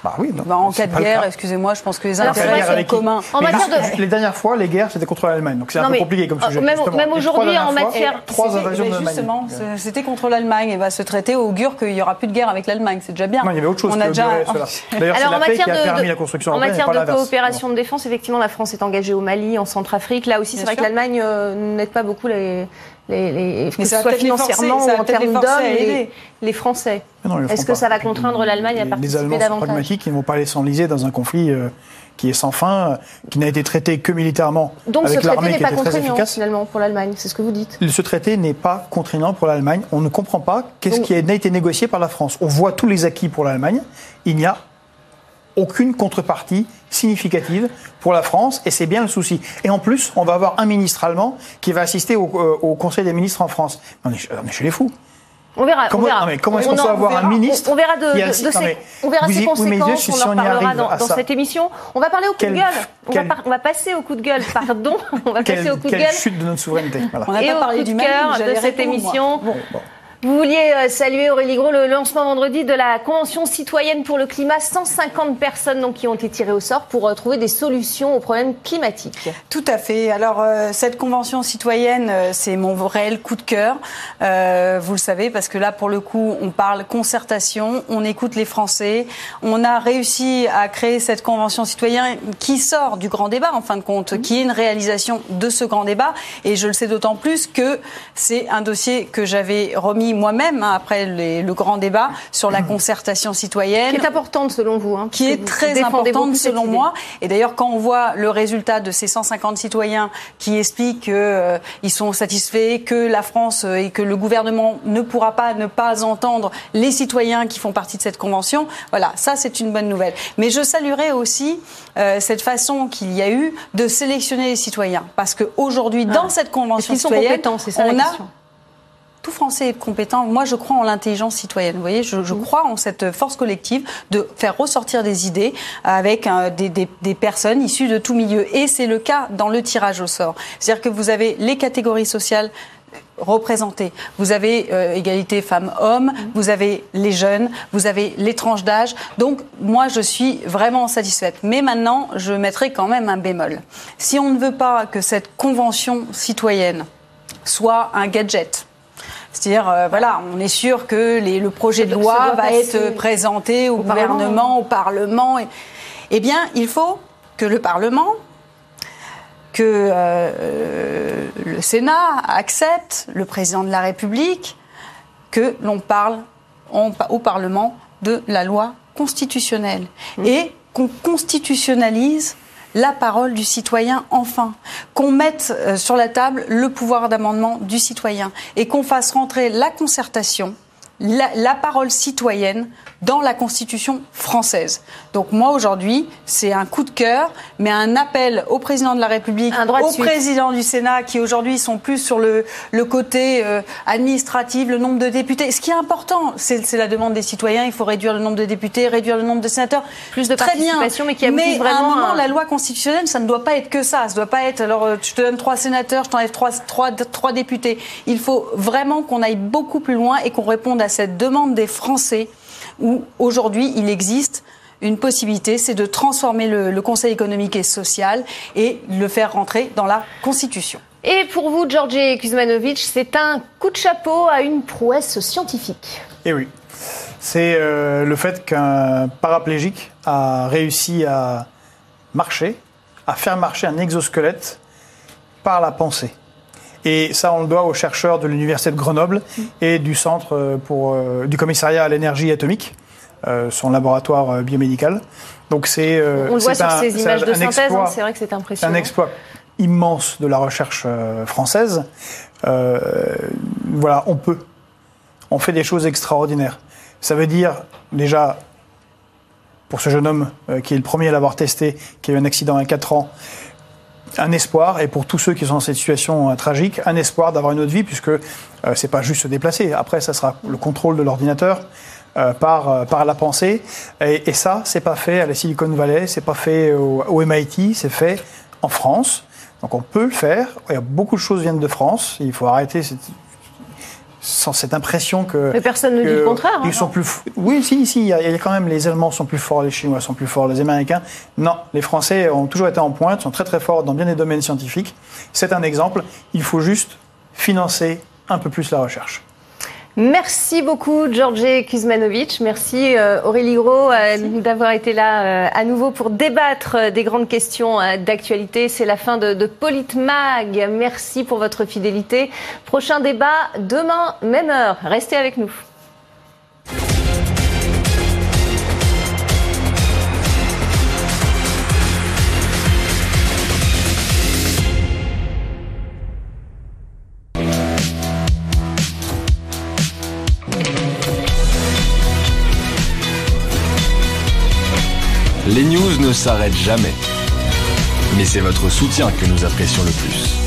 Bah oui, non, bah, en c'est cas de guerre, excusez-moi, je pense que les intérêts sont communs. En matière juste- de- Les dernières fois, les guerres, c'était contre l'Allemagne. Donc c'est un peu mais, compliqué comme euh, sujet. même- aujourd'hui, en matière- Trois invasions mais de l'Allemagne. Justement, c'est- c'était contre l'Allemagne. Et bah, ce traité augure qu'il n'y aura plus de guerre avec l'Allemagne. C'est déjà bien. Non, il y avait autre chose On a déjà. <laughs> D'ailleurs, c'est Alors, en la paix matière qui a de- permis de- la construction En matière de coopération de défense, effectivement, la France est engagée au Mali, en Centrafrique. Là aussi, c'est vrai que l'Allemagne euh, n'aide pas beaucoup les, les, les- que ce soit forcer- financièrement ou en termes d'hommes, les, les Français. Est-ce que ça va contraindre l'Allemagne à participer Les Allemands sont davantage pragmatiques, ils ne vont pas aller s'enliser dans un conflit euh, qui est sans fin, euh, qui n'a été traité que militairement Donc ce avec traité l'armée n'est qui pas était très contraignant efficace. finalement pour l'Allemagne, c'est ce que vous dites. Ce traité n'est pas contraignant pour l'Allemagne. On ne comprend pas qu'est-ce qui a été négocié par la France. On voit tous les acquis pour l'Allemagne. Il n'y a aucune contrepartie significative pour la France, et c'est bien le souci. Et en plus, on va avoir un ministre allemand qui va assister au, euh, au Conseil des ministres en France. On est, on est chez les fous. On verra. Comment- on verra. non, mais comment est-ce On qu'on peut avoir on un verra- ministre On, on verra de, a- de- de mais on verra ses y- oui, conséquences. si on en arrive dans, dans cette émission. On va parler au coup Quel- de gueule. On va, quel- par- on va passer au coup de gueule. Pardon. <laughs> On va passer Quelle, au coup de quelle gueule. chute de notre souveraineté. Voilà. On n'a Et pas au parlé coup du de cœur de cette émission. Bon. Vous vouliez euh, saluer Aurélie Gros le lancement vendredi de la Convention citoyenne pour le climat. 150 personnes donc, qui ont été tirées au sort pour euh, trouver des solutions aux problèmes climatiques. Tout à fait. Alors euh, cette Convention citoyenne, c'est mon réel coup de cœur. vous le savez parce que là, pour le coup, on parle concertation, on écoute les Français. On a réussi à créer cette Convention citoyenne qui sort du grand débat, en fin de compte, qui est une réalisation de ce grand débat. Et je le sais d'autant plus que c'est un dossier que j'avais remis moi-même hein, après le grand débat sur la concertation citoyenne. Qui est importante selon vous. Hein, qui est très importante selon moi. Et d'ailleurs, quand on voit le résultat de ces 150 citoyens qui expliquent qu'ils euh, sont satisfaits, que la France euh, et que le gouvernement ne pourra pas ne pas entendre les citoyens qui font partie de cette convention, voilà, ça c'est une bonne nouvelle. Mais je saluerai aussi euh, cette façon qu'il y a eu de sélectionner les citoyens. Parce qu'aujourd'hui, dans cette convention citoyenne, on a tout Français est compétent. Moi, je crois en l'intelligence citoyenne. Vous voyez, je, je, crois en cette force collective de faire ressortir des idées avec euh, des, des, des, personnes issues de tout milieu. Et c'est le cas dans le tirage au sort. C'est-à-dire que vous avez les catégories sociales représentées. Vous avez euh, égalité femmes-hommes, vous avez les jeunes, vous avez les tranches d'âge. Donc, moi, je suis vraiment satisfaite. Mais maintenant, je mettrai quand même un bémol. Si on ne veut pas que cette convention citoyenne soit un gadget, c'est-à-dire, euh, voilà, on est sûr que le projet de loi va être présenté au, gouvernement, au Parlement. eh bien, il faut que le Parlement, que euh, le Sénat accepte, le président de la République, que l'on parle au Parlement de la loi constitutionnelle mmh. et qu'on constitutionnalise la parole du citoyen enfin, qu'on mette euh, sur la table le pouvoir d'amendement du citoyen et qu'on fasse rentrer la concertation, la, parole citoyenne dans la Constitution française. Donc moi aujourd'hui, c'est un coup de cœur, mais un appel au président de la République, au président du Sénat, qui aujourd'hui sont plus sur le, le côté euh, administratif, le nombre de députés. Ce qui est important, c'est la demande des citoyens. Il faut réduire le nombre de députés, réduire le nombre de sénateurs. Plus de Très participation, mais qui mais vraiment. à un moment, la loi constitutionnelle, ça ne doit pas être que ça. Ça ne doit pas être. Alors, euh, je te donne trois sénateurs, je t'enlève trois, trois, trois députés. Il faut vraiment qu'on aille beaucoup plus loin et qu'on réponde à cette demande des Français où aujourd'hui il existe une possibilité, c'est de transformer le, Conseil économique et social et le faire rentrer dans la Constitution. Et pour vous, Georgi Kuzmanovic, c'est un coup de chapeau à une prouesse scientifique. Eh oui. C'est euh, le fait qu'un paraplégique a réussi à marcher, à faire marcher un exosquelette par la pensée. Et ça, on le doit aux chercheurs de l'université de Grenoble et du centre euh, pour, euh, du commissariat à l'énergie atomique, euh, son laboratoire biomédical. Donc c'est on le voit sur ces images de synthèse, hein, c'est vrai que c'est impressionnant. Un exploit immense de la recherche française. voilà, on peut, on fait des choses extraordinaires. Ça veut dire déjà pour ce jeune homme qui est le premier à l'avoir testé, qui a eu un accident à 4 ans, un espoir, et pour tous ceux qui sont dans cette situation euh, tragique, un espoir d'avoir une autre vie, puisque euh, c'est pas juste se déplacer. Après, ça sera le contrôle de l'ordinateur. Euh, par, par la pensée. Et, et ça, c'est pas fait à la Silicon Valley, c'est pas fait au, au MIT, c'est fait en France. Donc on peut le faire. Il y a beaucoup de choses viennent de France. Il faut arrêter sans cette impression que. Mais personne ne dit le contraire. Ils hein, sont plus. Oui, si, si. Il y, a, quand même les Allemands sont plus forts, les Chinois sont plus forts, les Américains. Non, les Français ont toujours été en pointe, sont très très forts dans bien des domaines scientifiques. C'est un exemple. Il faut juste financer un peu plus la recherche. Merci beaucoup, Georges Kuzmanovic. Merci, euh, Aurélie Gros, euh, d'avoir été là euh, à nouveau pour débattre des grandes questions d'actualité. C'est la fin de, de Politmag. Merci pour votre fidélité. Prochain débat demain, même heure. Restez avec nous. Ne s'arrêtent jamais. Mais c'est votre soutien que nous apprécions le plus.